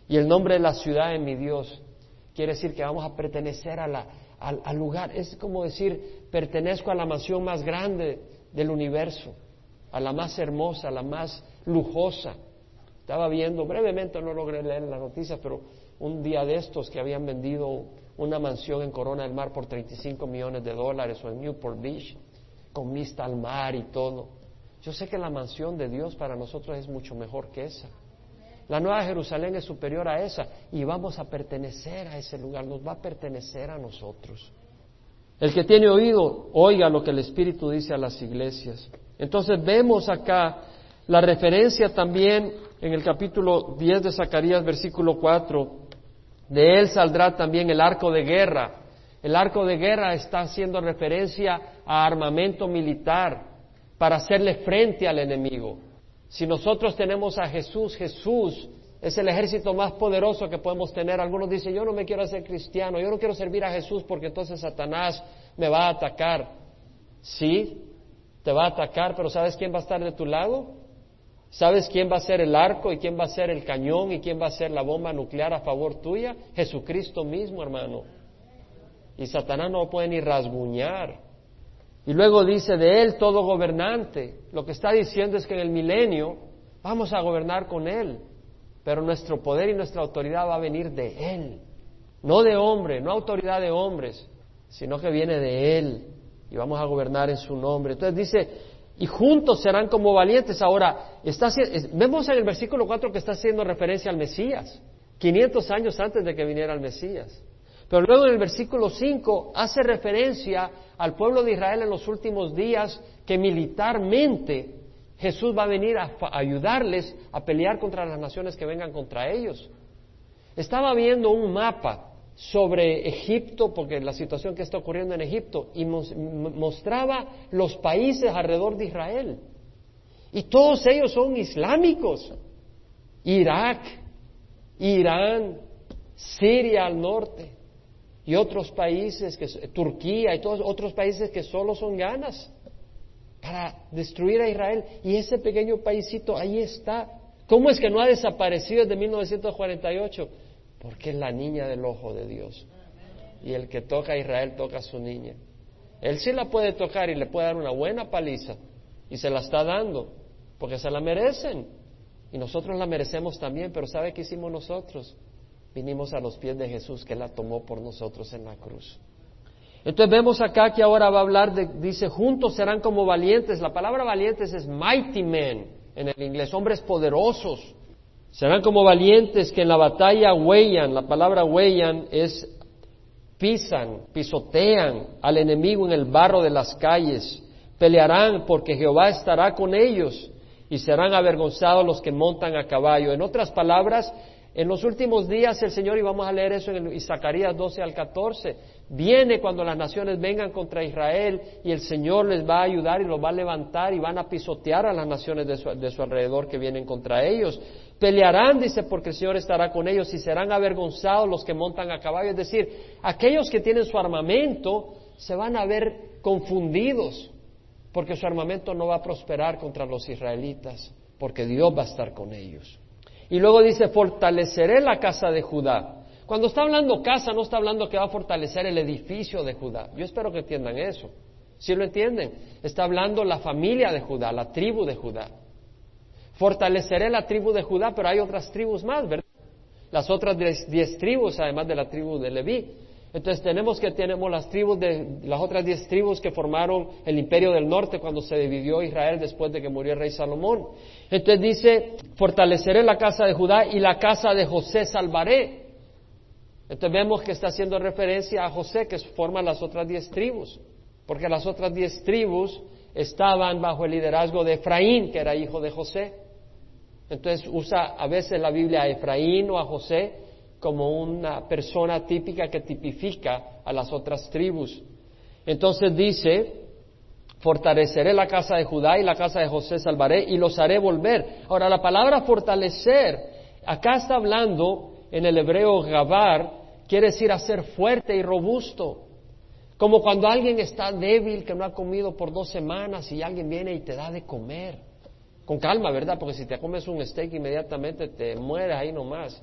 Y el nombre de la ciudad de mi Dios quiere decir que vamos a pertenecer a al, lugar. Es como decir, pertenezco a la mansión más grande del universo, a la más hermosa, a la más lujosa. Estaba viendo, brevemente no logré leer la noticia, pero un día de estos que habían vendido una mansión en Corona del Mar por 35 millones de dólares o en Newport Beach con vista al mar y todo. Yo sé que la mansión de Dios para nosotros es mucho mejor que esa. La Nueva Jerusalén es superior a esa y vamos a pertenecer a ese lugar, nos va a pertenecer a nosotros. El que tiene oído, oiga lo que el Espíritu dice a las iglesias. Entonces vemos acá la referencia también en el capítulo 10 de Zacarías, versículo 4, de él saldrá también el arco de guerra. El arco de guerra está haciendo referencia a armamento militar para hacerle frente al enemigo. Si nosotros tenemos a Jesús, Jesús es el ejército más poderoso que podemos tener. Algunos dicen, yo no me quiero hacer cristiano, yo no quiero servir a Jesús porque entonces Satanás me va a atacar. Sí, te va a atacar, pero ¿sabes quién va a estar de tu lado? ¿Sabes quién va a ser el arco y quién va a ser el cañón y quién va a ser la bomba nuclear a favor tuya? Jesucristo mismo, hermano. Y Satanás no puede ni rasguñar. Y luego dice de él todo gobernante. Lo que está diciendo es que en el milenio vamos a gobernar con él, pero nuestro poder y nuestra autoridad va a venir de él, no de hombre, no autoridad de hombres, sino que viene de él y vamos a gobernar en su nombre. Entonces dice, y juntos serán como valientes. Ahora, vemos en el versículo 4 que está haciendo referencia al Mesías, 500 años antes de que viniera el Mesías. Pero luego en el versículo 5 hace referencia al pueblo de Israel en los últimos días que militarmente Jesús va a venir a, ayudarles a pelear contra las naciones que vengan contra ellos. Estaba viendo un mapa sobre Egipto, porque la situación que está ocurriendo en Egipto, y mostraba los países alrededor de Israel. Y todos ellos son islámicos. Irak, Irán, Siria al norte, y otros países, que, Turquía y todos otros países que solo son ganas para destruir a Israel. Y ese pequeño paísito ahí está. ¿Cómo es que no ha desaparecido desde 1948? Porque es la niña del ojo de Dios. Y el que toca a Israel toca a su niña. Él sí la puede tocar y le puede dar una buena paliza. Y se la está dando, porque se la merecen. Y nosotros la merecemos también, pero ¿sabe qué hicimos nosotros? vinimos a los pies de Jesús que la tomó por nosotros en la cruz. Entonces vemos acá que ahora va a hablar de, dice, juntos serán como valientes. La palabra valientes es mighty men en el inglés, hombres poderosos. Serán como valientes que en la batalla huellan. La palabra huellan es pisan, pisotean al enemigo en el barro de las calles. Pelearán porque Jehová estará con ellos y serán avergonzados los que montan a caballo. En otras palabras, en los últimos días el Señor, y vamos a leer eso en Zacarías 12 al 14, viene cuando las naciones vengan contra Israel y el Señor les va a ayudar y los va a levantar y van a pisotear a las naciones de su, alrededor que vienen contra ellos. Pelearán, dice, porque el Señor estará con ellos y serán avergonzados los que montan a caballo. Es decir, aquellos que tienen su armamento se van a ver confundidos porque su armamento no va a prosperar contra los israelitas, porque Dios va a estar con ellos. Y luego dice, fortaleceré la casa de Judá. Cuando está hablando casa, no está hablando que va a fortalecer el edificio de Judá. Yo espero que entiendan eso. Si lo entienden, está hablando la familia de Judá, la tribu de Judá. Fortaleceré la tribu de Judá, pero hay otras tribus más, ¿verdad? Las otras diez, tribus, además de la tribu de Leví. Entonces tenemos que tenemos las tribus de las otras diez tribus que formaron el imperio del norte cuando se dividió Israel después de que murió el rey Salomón. Entonces dice, fortaleceré la casa de Judá y la casa de José salvaré. Entonces vemos que está haciendo referencia a José que forma las otras diez tribus, porque las otras diez tribus estaban bajo el liderazgo de Efraín, que era hijo de José. Entonces usa a veces la Biblia a Efraín o a José como una persona típica que tipifica a las otras tribus. Entonces dice, fortaleceré la casa de Judá y la casa de José salvaré y los haré volver. Ahora, la palabra fortalecer, acá está hablando en el hebreo gabar, quiere decir hacer fuerte y robusto. Como cuando alguien está débil, que no ha comido por dos semanas y alguien viene y te da de comer. Con calma, ¿verdad? Porque si te comes un steak inmediatamente te mueres ahí nomás.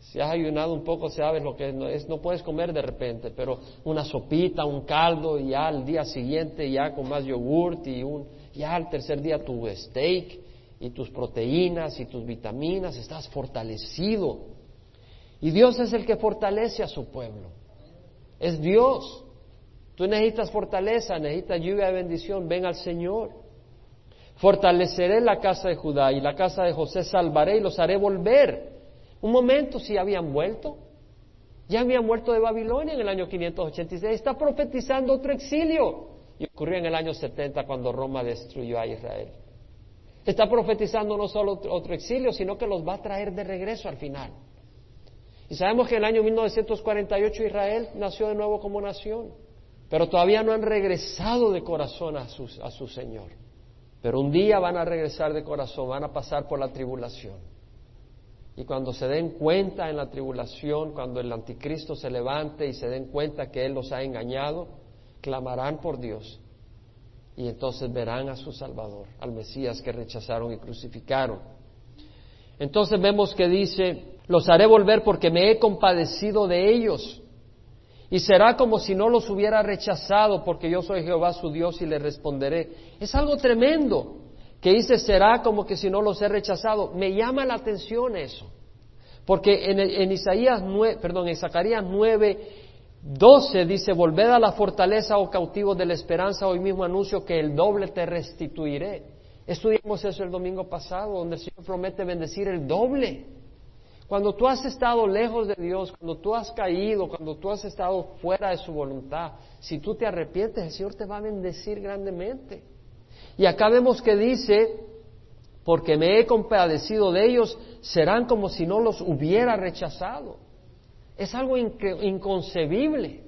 Si has ayunado un poco, sabes lo que es, no puedes comer de repente, pero una sopita, un caldo, y ya al día siguiente ya con más yogurt y un, ya al tercer día tu steak y tus proteínas y tus vitaminas, estás fortalecido. Y Dios es el que fortalece a su pueblo. Es Dios. Tú necesitas fortaleza, necesitas lluvia de bendición, ven al Señor. Fortaleceré la casa de Judá y la casa de José salvaré y los haré volver un momento, si habían vuelto. Ya habían muerto de Babilonia en el año 586. Está profetizando otro exilio. Y ocurrió en el año 70 cuando Roma destruyó a Israel. Está profetizando no solo otro exilio, sino que los va a traer de regreso al final. Y sabemos que en el año 1948 Israel nació de nuevo como nación, pero todavía no han regresado de corazón a a su Señor. Pero un día van a regresar de corazón, van a pasar por la tribulación. Y cuando se den cuenta en la tribulación, cuando el anticristo se levante y se den cuenta que Él los ha engañado, clamarán por Dios. Y entonces verán a su Salvador, al Mesías que rechazaron y crucificaron. Entonces vemos que dice, los haré volver porque me he compadecido de ellos. Y será como si no los hubiera rechazado porque yo soy Jehová su Dios y le responderé. Es algo tremendo que dice será como que si no los he rechazado. Me llama la atención eso. Porque en, Isaías 9, perdón, en Zacarías 9, 12 dice, volved a la fortaleza, oh cautivo de la esperanza, hoy mismo anuncio que el doble te restituiré. Estudiamos eso el domingo pasado, donde el Señor promete bendecir el doble. Cuando tú has estado lejos de Dios, cuando tú has caído, cuando tú has estado fuera de su voluntad, si tú te arrepientes, el Señor te va a bendecir grandemente. Y acá vemos que dice, porque me he compadecido de ellos, serán como si no los hubiera rechazado. Es algo inconcebible.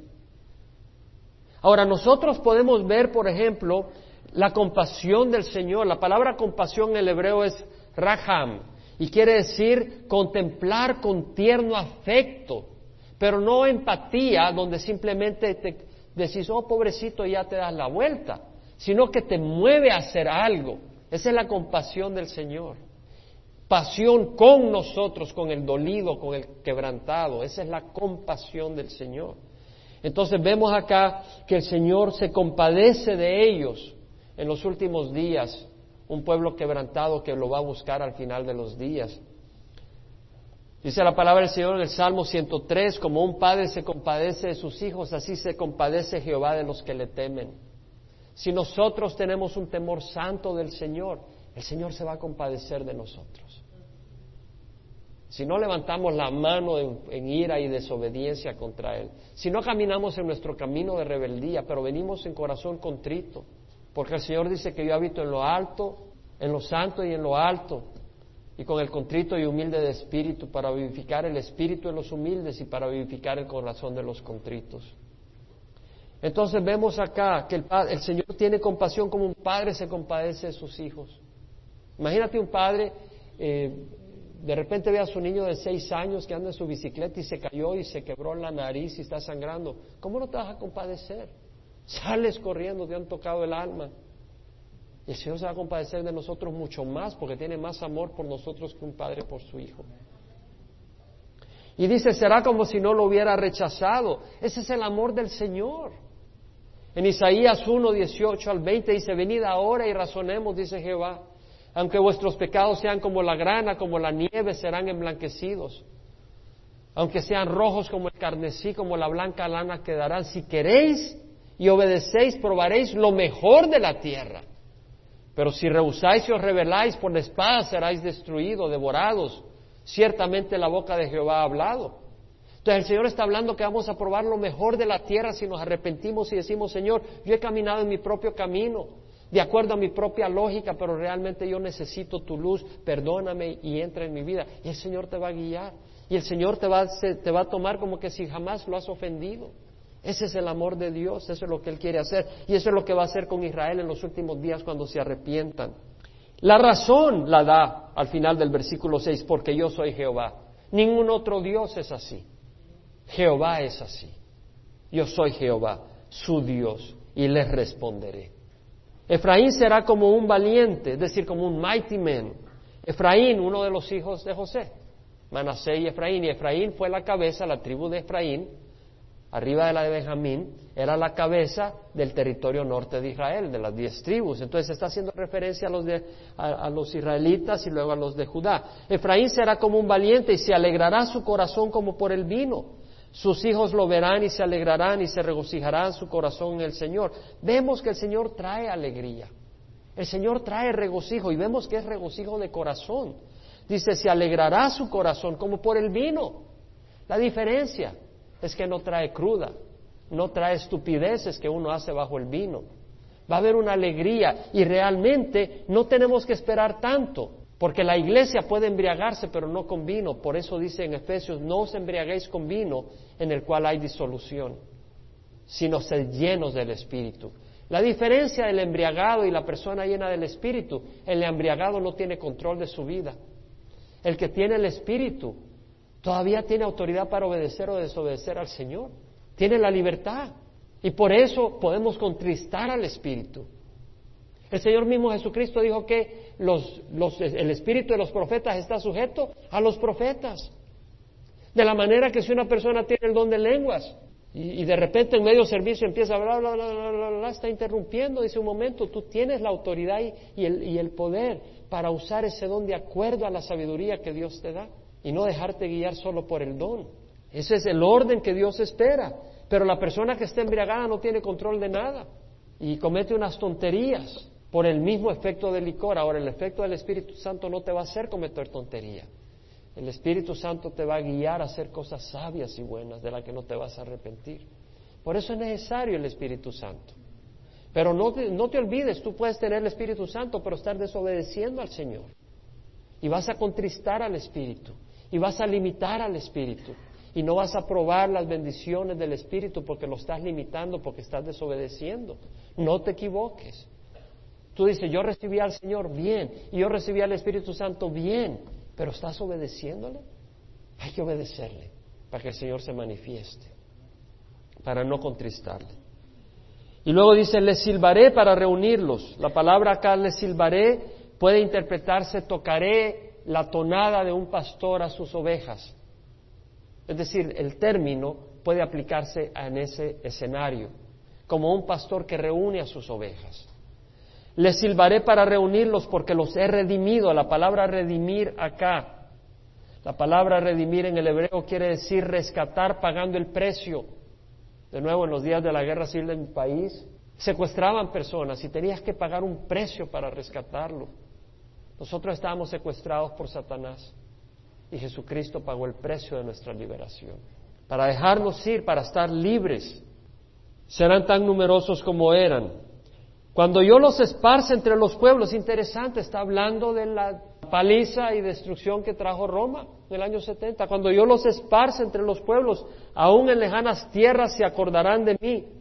Ahora, nosotros podemos ver, por ejemplo, la compasión del Señor. La palabra compasión en el hebreo es raham y quiere decir contemplar con tierno afecto, pero no empatía donde simplemente te decís, oh pobrecito, ya te das la vuelta sino que te mueve a hacer algo. Esa es la compasión del Señor. Pasión con nosotros, con el dolido, con el quebrantado. Esa es la compasión del Señor. Entonces vemos acá que el Señor se compadece de ellos en los últimos días, un pueblo quebrantado que lo va a buscar al final de los días. Dice la palabra del Señor en el Salmo 103, como un padre se compadece de sus hijos, así se compadece Jehová de los que le temen. Si nosotros tenemos un temor santo del Señor, el Señor se va a compadecer de nosotros. Si no levantamos la mano en, ira y desobediencia contra Él, si no caminamos en nuestro camino de rebeldía, pero venimos en corazón contrito, porque el Señor dice que yo habito en lo alto, en lo santo y en lo alto, y con el contrito y humilde de espíritu, para vivificar el espíritu de los humildes y para vivificar el corazón de los contritos. Entonces vemos acá que el, Señor tiene compasión como un padre se compadece de sus hijos. Imagínate un padre, eh, de repente ve a su niño de seis años que anda en su bicicleta y se cayó y se quebró la nariz y está sangrando. ¿Cómo no te vas a compadecer? Sales corriendo, te han tocado el alma. Y el Señor se va a compadecer de nosotros mucho más porque tiene más amor por nosotros que un padre por su hijo. Y dice, será como si no lo hubiera rechazado. Ese es el amor del Señor. En Isaías 1, 18 al 20 dice, venid ahora y razonemos, dice Jehová, aunque vuestros pecados sean como la grana, como la nieve, serán emblanquecidos. Aunque sean rojos como el carnesí, como la blanca lana quedarán. Si queréis y obedecéis, probaréis lo mejor de la tierra. Pero si rehusáis y os rebeláis, por la espada seráis destruidos, devorados. Ciertamente la boca de Jehová ha hablado. Entonces el Señor está hablando que vamos a probar lo mejor de la tierra si nos arrepentimos y decimos, Señor, yo he caminado en mi propio camino. de acuerdo a mi propia lógica, pero realmente yo necesito tu luz, perdóname y entra en mi vida. Y el Señor te va a guiar. Y el Señor te va, te va a tomar como que si jamás lo has ofendido. Ese es el amor de Dios, eso es lo que Él quiere hacer. Y eso es lo que va a hacer con Israel en los últimos días cuando se arrepientan. La razón la da al final del versículo 6, porque yo soy Jehová. Ningún otro Dios es así. Jehová es así. Yo soy Jehová, su Dios, y les responderé. Efraín será como un valiente, es decir, como un mighty man. Efraín, uno de los hijos de José. Manasé y Efraín. Y Efraín fue la cabeza, la tribu de Efraín, arriba de la de Benjamín, era la cabeza del territorio norte de Israel, de las diez tribus. Entonces está haciendo referencia a los, de, a, los israelitas y luego a los de Judá. Efraín será como un valiente y se alegrará su corazón como por el vino. Sus hijos lo verán y se alegrarán y se regocijarán su corazón en el Señor. Vemos que el Señor trae alegría. El Señor trae regocijo y vemos que es regocijo de corazón. Dice, se alegrará su corazón como por el vino. La diferencia es que no trae cruda, no trae estupideces que uno hace bajo el vino. Va a haber una alegría y realmente no tenemos que esperar tanto, porque la iglesia puede embriagarse pero no con vino. Por eso dice en Efesios, no os embriaguéis con vino en el cual hay disolución, sino sed llenos del Espíritu. La diferencia del embriagado y la persona llena del Espíritu, el embriagado no tiene control de su vida. El que tiene el Espíritu todavía tiene autoridad para obedecer o desobedecer al Señor. Tiene la libertad. Y por eso podemos contristar al Espíritu. El Señor mismo Jesucristo dijo que el espíritu de los profetas está sujeto a los profetas. De la manera que si una persona tiene el don de lenguas y, de repente en medio servicio empieza a hablar, bla, bla, bla, bla, está interrumpiendo, dice un momento, tú tienes la autoridad y el poder para usar ese don de acuerdo a la sabiduría que Dios te da y no dejarte guiar solo por el don. Ese es el orden que Dios espera. Pero la persona que está embriagada no tiene control de nada y comete unas tonterías por el mismo efecto del licor. Ahora, el efecto del Espíritu Santo no te va a hacer cometer tontería. El Espíritu Santo te va a guiar a hacer cosas sabias y buenas de las que no te vas a arrepentir. Por eso es necesario el Espíritu Santo. Pero no te, no te olvides, tú puedes tener el Espíritu Santo, pero estar desobedeciendo al Señor. Y vas a contristar al Espíritu y vas a limitar al Espíritu y no vas a probar las bendiciones del Espíritu porque lo estás limitando, porque estás desobedeciendo. No te equivoques. Tú dices, yo recibí al Señor bien y yo recibí al Espíritu Santo bien, pero ¿estás obedeciéndole? Hay que obedecerle para que el Señor se manifieste, para no contristarle. Y luego dice, les silbaré para reunirlos. La palabra acá, les silbaré, puede interpretarse, tocaré la tonada de un pastor a sus ovejas. Es decir, el término puede aplicarse en ese escenario, como un pastor que reúne a sus ovejas. Les silbaré para reunirlos porque los he redimido. La palabra redimir acá, la palabra redimir en el hebreo quiere decir rescatar pagando el precio. De nuevo, en los días de la guerra civil de mi país, secuestraban personas y tenías que pagar un precio para rescatarlo. Nosotros estábamos secuestrados por Satanás y Jesucristo pagó el precio de nuestra liberación. Para dejarnos ir, para estar libres, serán tan numerosos como eran. Cuando yo los esparce entre los pueblos, interesante, está hablando de la paliza y destrucción que trajo Roma en el año 70. Cuando yo los esparce entre los pueblos, aún en lejanas tierras se acordarán de mí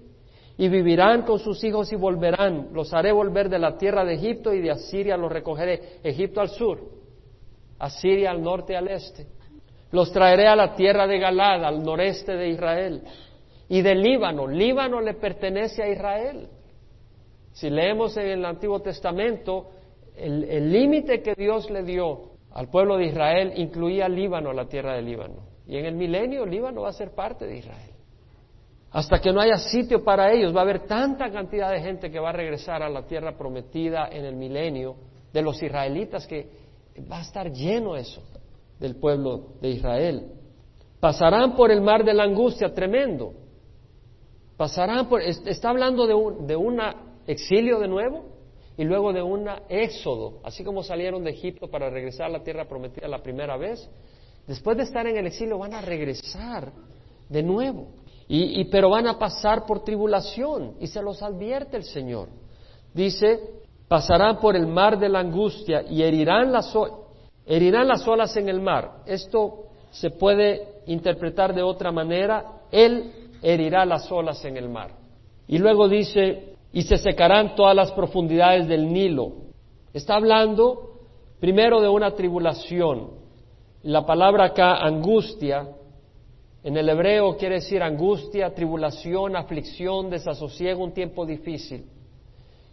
y vivirán con sus hijos y volverán. Los haré volver de la tierra de Egipto y de Asiria los recogeré. Egipto al sur, Asiria al norte y al este. Los traeré a la tierra de Galad, al noreste de Israel. Y del Líbano. Líbano le pertenece a Israel. Si leemos en el Antiguo Testamento, el límite que Dios le dio al pueblo de Israel incluía Líbano, la tierra de Líbano. Y en el milenio Líbano va a ser parte de Israel. Hasta que no haya sitio para ellos, va a haber tanta cantidad de gente que va a regresar a la tierra prometida en el milenio de los israelitas que va a estar lleno eso del pueblo de Israel. Pasarán por el mar de la angustia tremendo. Pasarán por, está hablando de un de una exilio de nuevo y luego de un éxodo, así como salieron de Egipto para regresar a la tierra prometida la primera vez. Después de estar en el exilio van a regresar de nuevo. Y, pero van a pasar por tribulación y se los advierte el Señor. Dice, pasarán por el mar de la angustia y herirán las, herirán las olas en el mar. Esto se puede interpretar de otra manera. Él herirá las olas en el mar. Y luego dice, y se secarán todas las profundidades del Nilo. Está hablando primero de una tribulación. La palabra acá, angustia, en el hebreo quiere decir angustia, tribulación, aflicción, desasosiego, un tiempo difícil.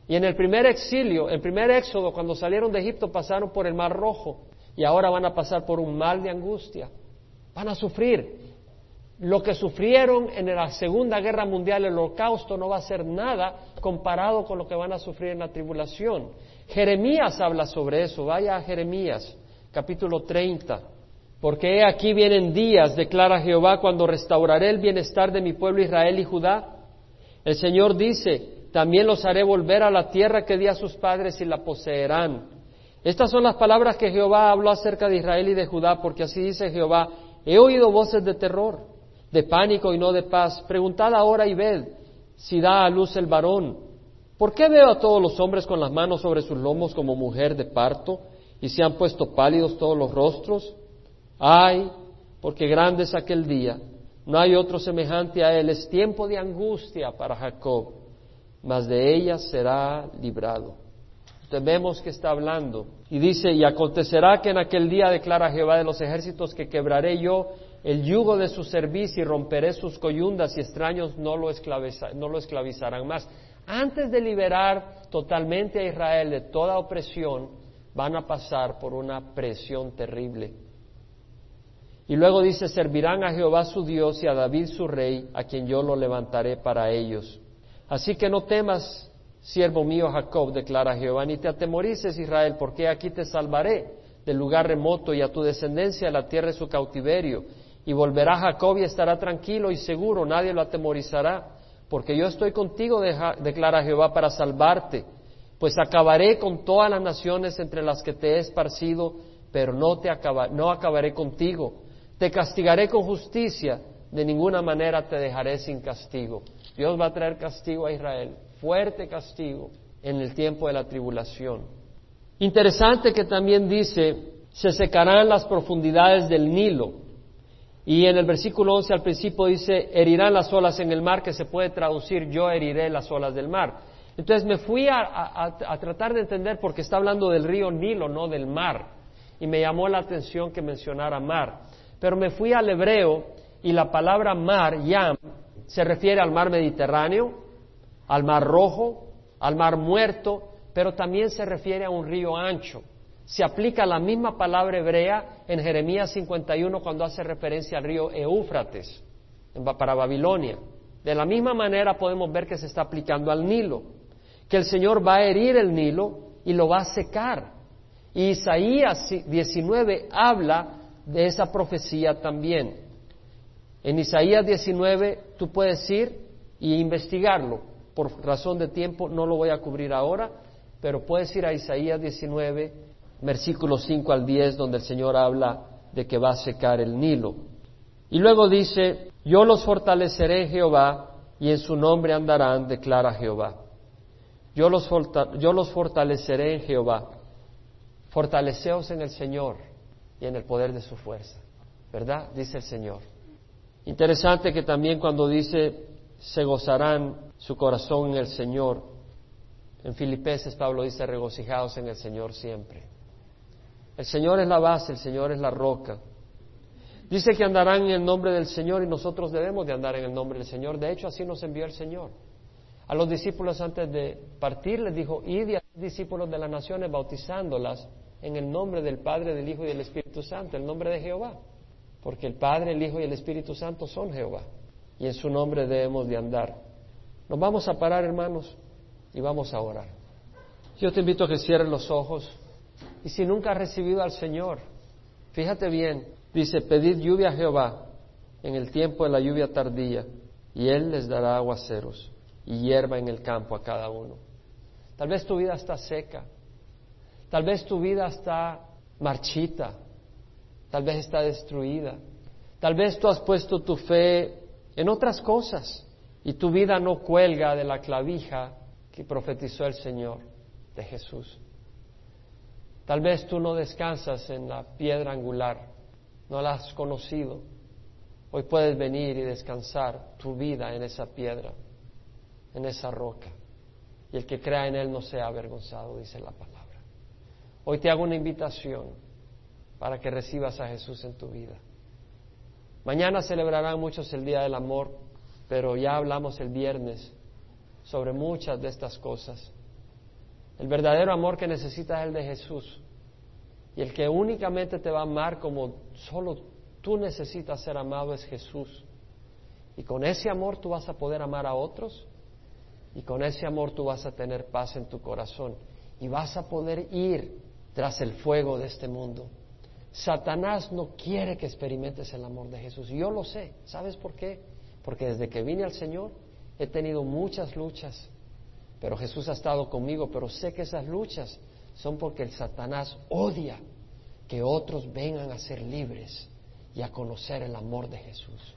Y en el primer exilio, el primer éxodo, cuando salieron de Egipto, pasaron por el Mar Rojo y ahora van a pasar por un mal de angustia. Van a sufrir. Lo que sufrieron en la Segunda Guerra Mundial, el holocausto, no va a ser nada comparado con lo que van a sufrir en la tribulación. Jeremías habla sobre eso. Vaya a Jeremías, capítulo 30. Porque aquí vienen días, declara Jehová, cuando restauraré el bienestar de mi pueblo Israel y Judá. El Señor dice, también los haré volver a la tierra que di a sus padres y la poseerán. Estas son las palabras que Jehová habló acerca de Israel y de Judá, porque así dice Jehová, he oído voces de terror, de pánico y no de paz. Preguntad ahora y ved si da a luz el varón. ¿Por qué veo a todos los hombres con las manos sobre sus lomos como mujer de parto y se han puesto pálidos todos los rostros? Ay, porque grande es aquel día, no hay otro semejante a él, es tiempo de angustia para Jacob, mas de ella será librado vemos que está hablando. Y dice, y acontecerá que en aquel día declara Jehová de los ejércitos que quebraré yo el yugo de su servicio y romperé sus coyundas y extraños no lo, no lo esclavizarán más. Antes de liberar totalmente a Israel de toda opresión, van a pasar por una presión terrible. Y luego dice, servirán a Jehová su Dios y a David su rey, a quien yo lo levantaré para ellos. Así que no temas Siervo mío Jacob, declara Jehová, ni te atemorices Israel, porque aquí te salvaré del lugar remoto y a tu descendencia de la tierra de su cautiverio. Y volverá Jacob y estará tranquilo y seguro, nadie lo atemorizará, porque yo estoy contigo, declara Jehová, para salvarte, pues acabaré con todas las naciones entre las que te he esparcido, pero no, te no acabaré contigo. Te castigaré con justicia, de ninguna manera te dejaré sin castigo. Dios va a traer castigo a Israel fuerte castigo en el tiempo de la tribulación. Interesante que también dice, se secarán las profundidades del Nilo. Y en el versículo 11 al principio dice, herirán las olas en el mar, que se puede traducir, yo heriré las olas del mar. Entonces me fui a, tratar de entender porque está hablando del río Nilo, no del mar. Y me llamó la atención que mencionara mar. Pero me fui al hebreo y la palabra mar, yam, se refiere al mar Mediterráneo, al mar rojo, al mar muerto, pero también se refiere a un río ancho. Se aplica la misma palabra hebrea en Jeremías 51 cuando hace referencia al río Eufrates para Babilonia. De la misma manera podemos ver que se está aplicando al Nilo, que el Señor va a herir el Nilo y lo va a secar. Y Isaías 19 habla de esa profecía también. En Isaías 19 tú puedes ir y investigarlo por razón de tiempo no lo voy a cubrir ahora, pero puedes ir a Isaías 19, versículos 5 al 10, donde el Señor habla de que va a secar el Nilo. Y luego dice, yo los fortaleceré Jehová y en su nombre andarán, declara Jehová. Yo los, yo los fortaleceré en Jehová. Fortaleceos en el Señor y en el poder de su fuerza. ¿Verdad? Dice el Señor. Interesante que también cuando dice se gozarán su corazón en el Señor. En Filipenses Pablo dice, regocijados en el Señor siempre. El Señor es la base, el Señor es la roca. Dice que andarán en el nombre del Señor y nosotros debemos de andar en el nombre del Señor. De hecho, así nos envió el Señor. A los discípulos antes de partir les dijo, id y discípulos de las naciones bautizándolas en el nombre del Padre, del Hijo y del Espíritu Santo, el nombre de Jehová. Porque el Padre, el Hijo y el Espíritu Santo son Jehová. Y en su nombre debemos de andar. Nos vamos a parar, hermanos, y vamos a orar. Yo te invito a que cierres los ojos. Y si nunca has recibido al Señor, fíjate bien, dice, pedid lluvia a Jehová en el tiempo de la lluvia tardía, y Él les dará aguaceros y hierba en el campo a cada uno. Tal vez tu vida está seca, tal vez tu vida está marchita, tal vez está destruida, tal vez tú has puesto tu fe en otras cosas y tu vida no cuelga de la clavija que profetizó el Señor. de Jesús. Tal vez tú no descansas en la piedra angular, no la has conocido. Hoy puedes venir y descansar tu vida en esa piedra, en esa roca. Y el que crea en Él no sea avergonzado, dice la palabra. Hoy te hago una invitación para que recibas a Jesús en tu vida. Mañana celebrarán muchos el Día del Amor, pero ya hablamos el viernes sobre muchas de estas cosas. El verdadero amor que necesitas es el de Jesús. Y el que únicamente te va a amar como solo tú necesitas ser amado es Jesús. Y con ese amor tú vas a poder amar a otros y con ese amor tú vas a tener paz en tu corazón y vas a poder ir tras el fuego de este mundo. Satanás no quiere que experimentes el amor de Jesús. Yo lo sé. ¿Sabes por qué? Porque desde que vine al Señor he tenido muchas luchas. Pero Jesús ha estado conmigo. Pero sé que esas luchas son porque el Satanás odia que otros vengan a ser libres y a conocer el amor de Jesús.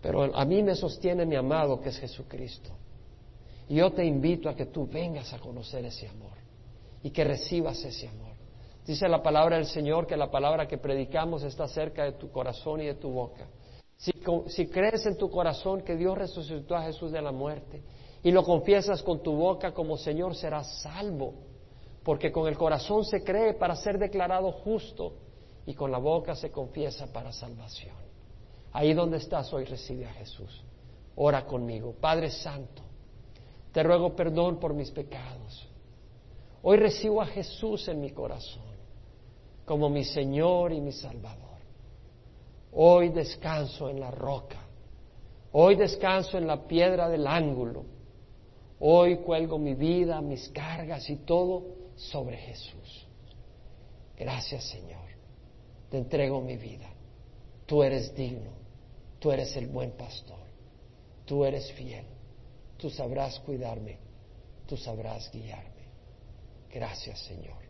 Pero a mí me sostiene mi amado que es Jesucristo. Y yo te invito a que tú vengas a conocer ese amor y que recibas ese amor. Dice la palabra del Señor que la palabra que predicamos está cerca de tu corazón y de tu boca. Si, crees en tu corazón que Dios resucitó a Jesús de la muerte y lo confiesas con tu boca como Señor, serás salvo. Porque con el corazón se cree para ser declarado justo y con la boca se confiesa para salvación. Ahí donde estás hoy recibe a Jesús. Ora conmigo. Padre Santo, te ruego perdón por mis pecados. Hoy recibo a Jesús en mi corazón como mi Señor y mi Salvador. Hoy descanso en la roca. Hoy descanso en la piedra del ángulo. Hoy cuelgo mi vida, mis cargas y todo sobre Jesús. Gracias Señor. Te entrego mi vida. Tú eres digno. Tú eres el buen pastor. Tú eres fiel. Tú sabrás cuidarme. Tú sabrás guiarme. Gracias Señor.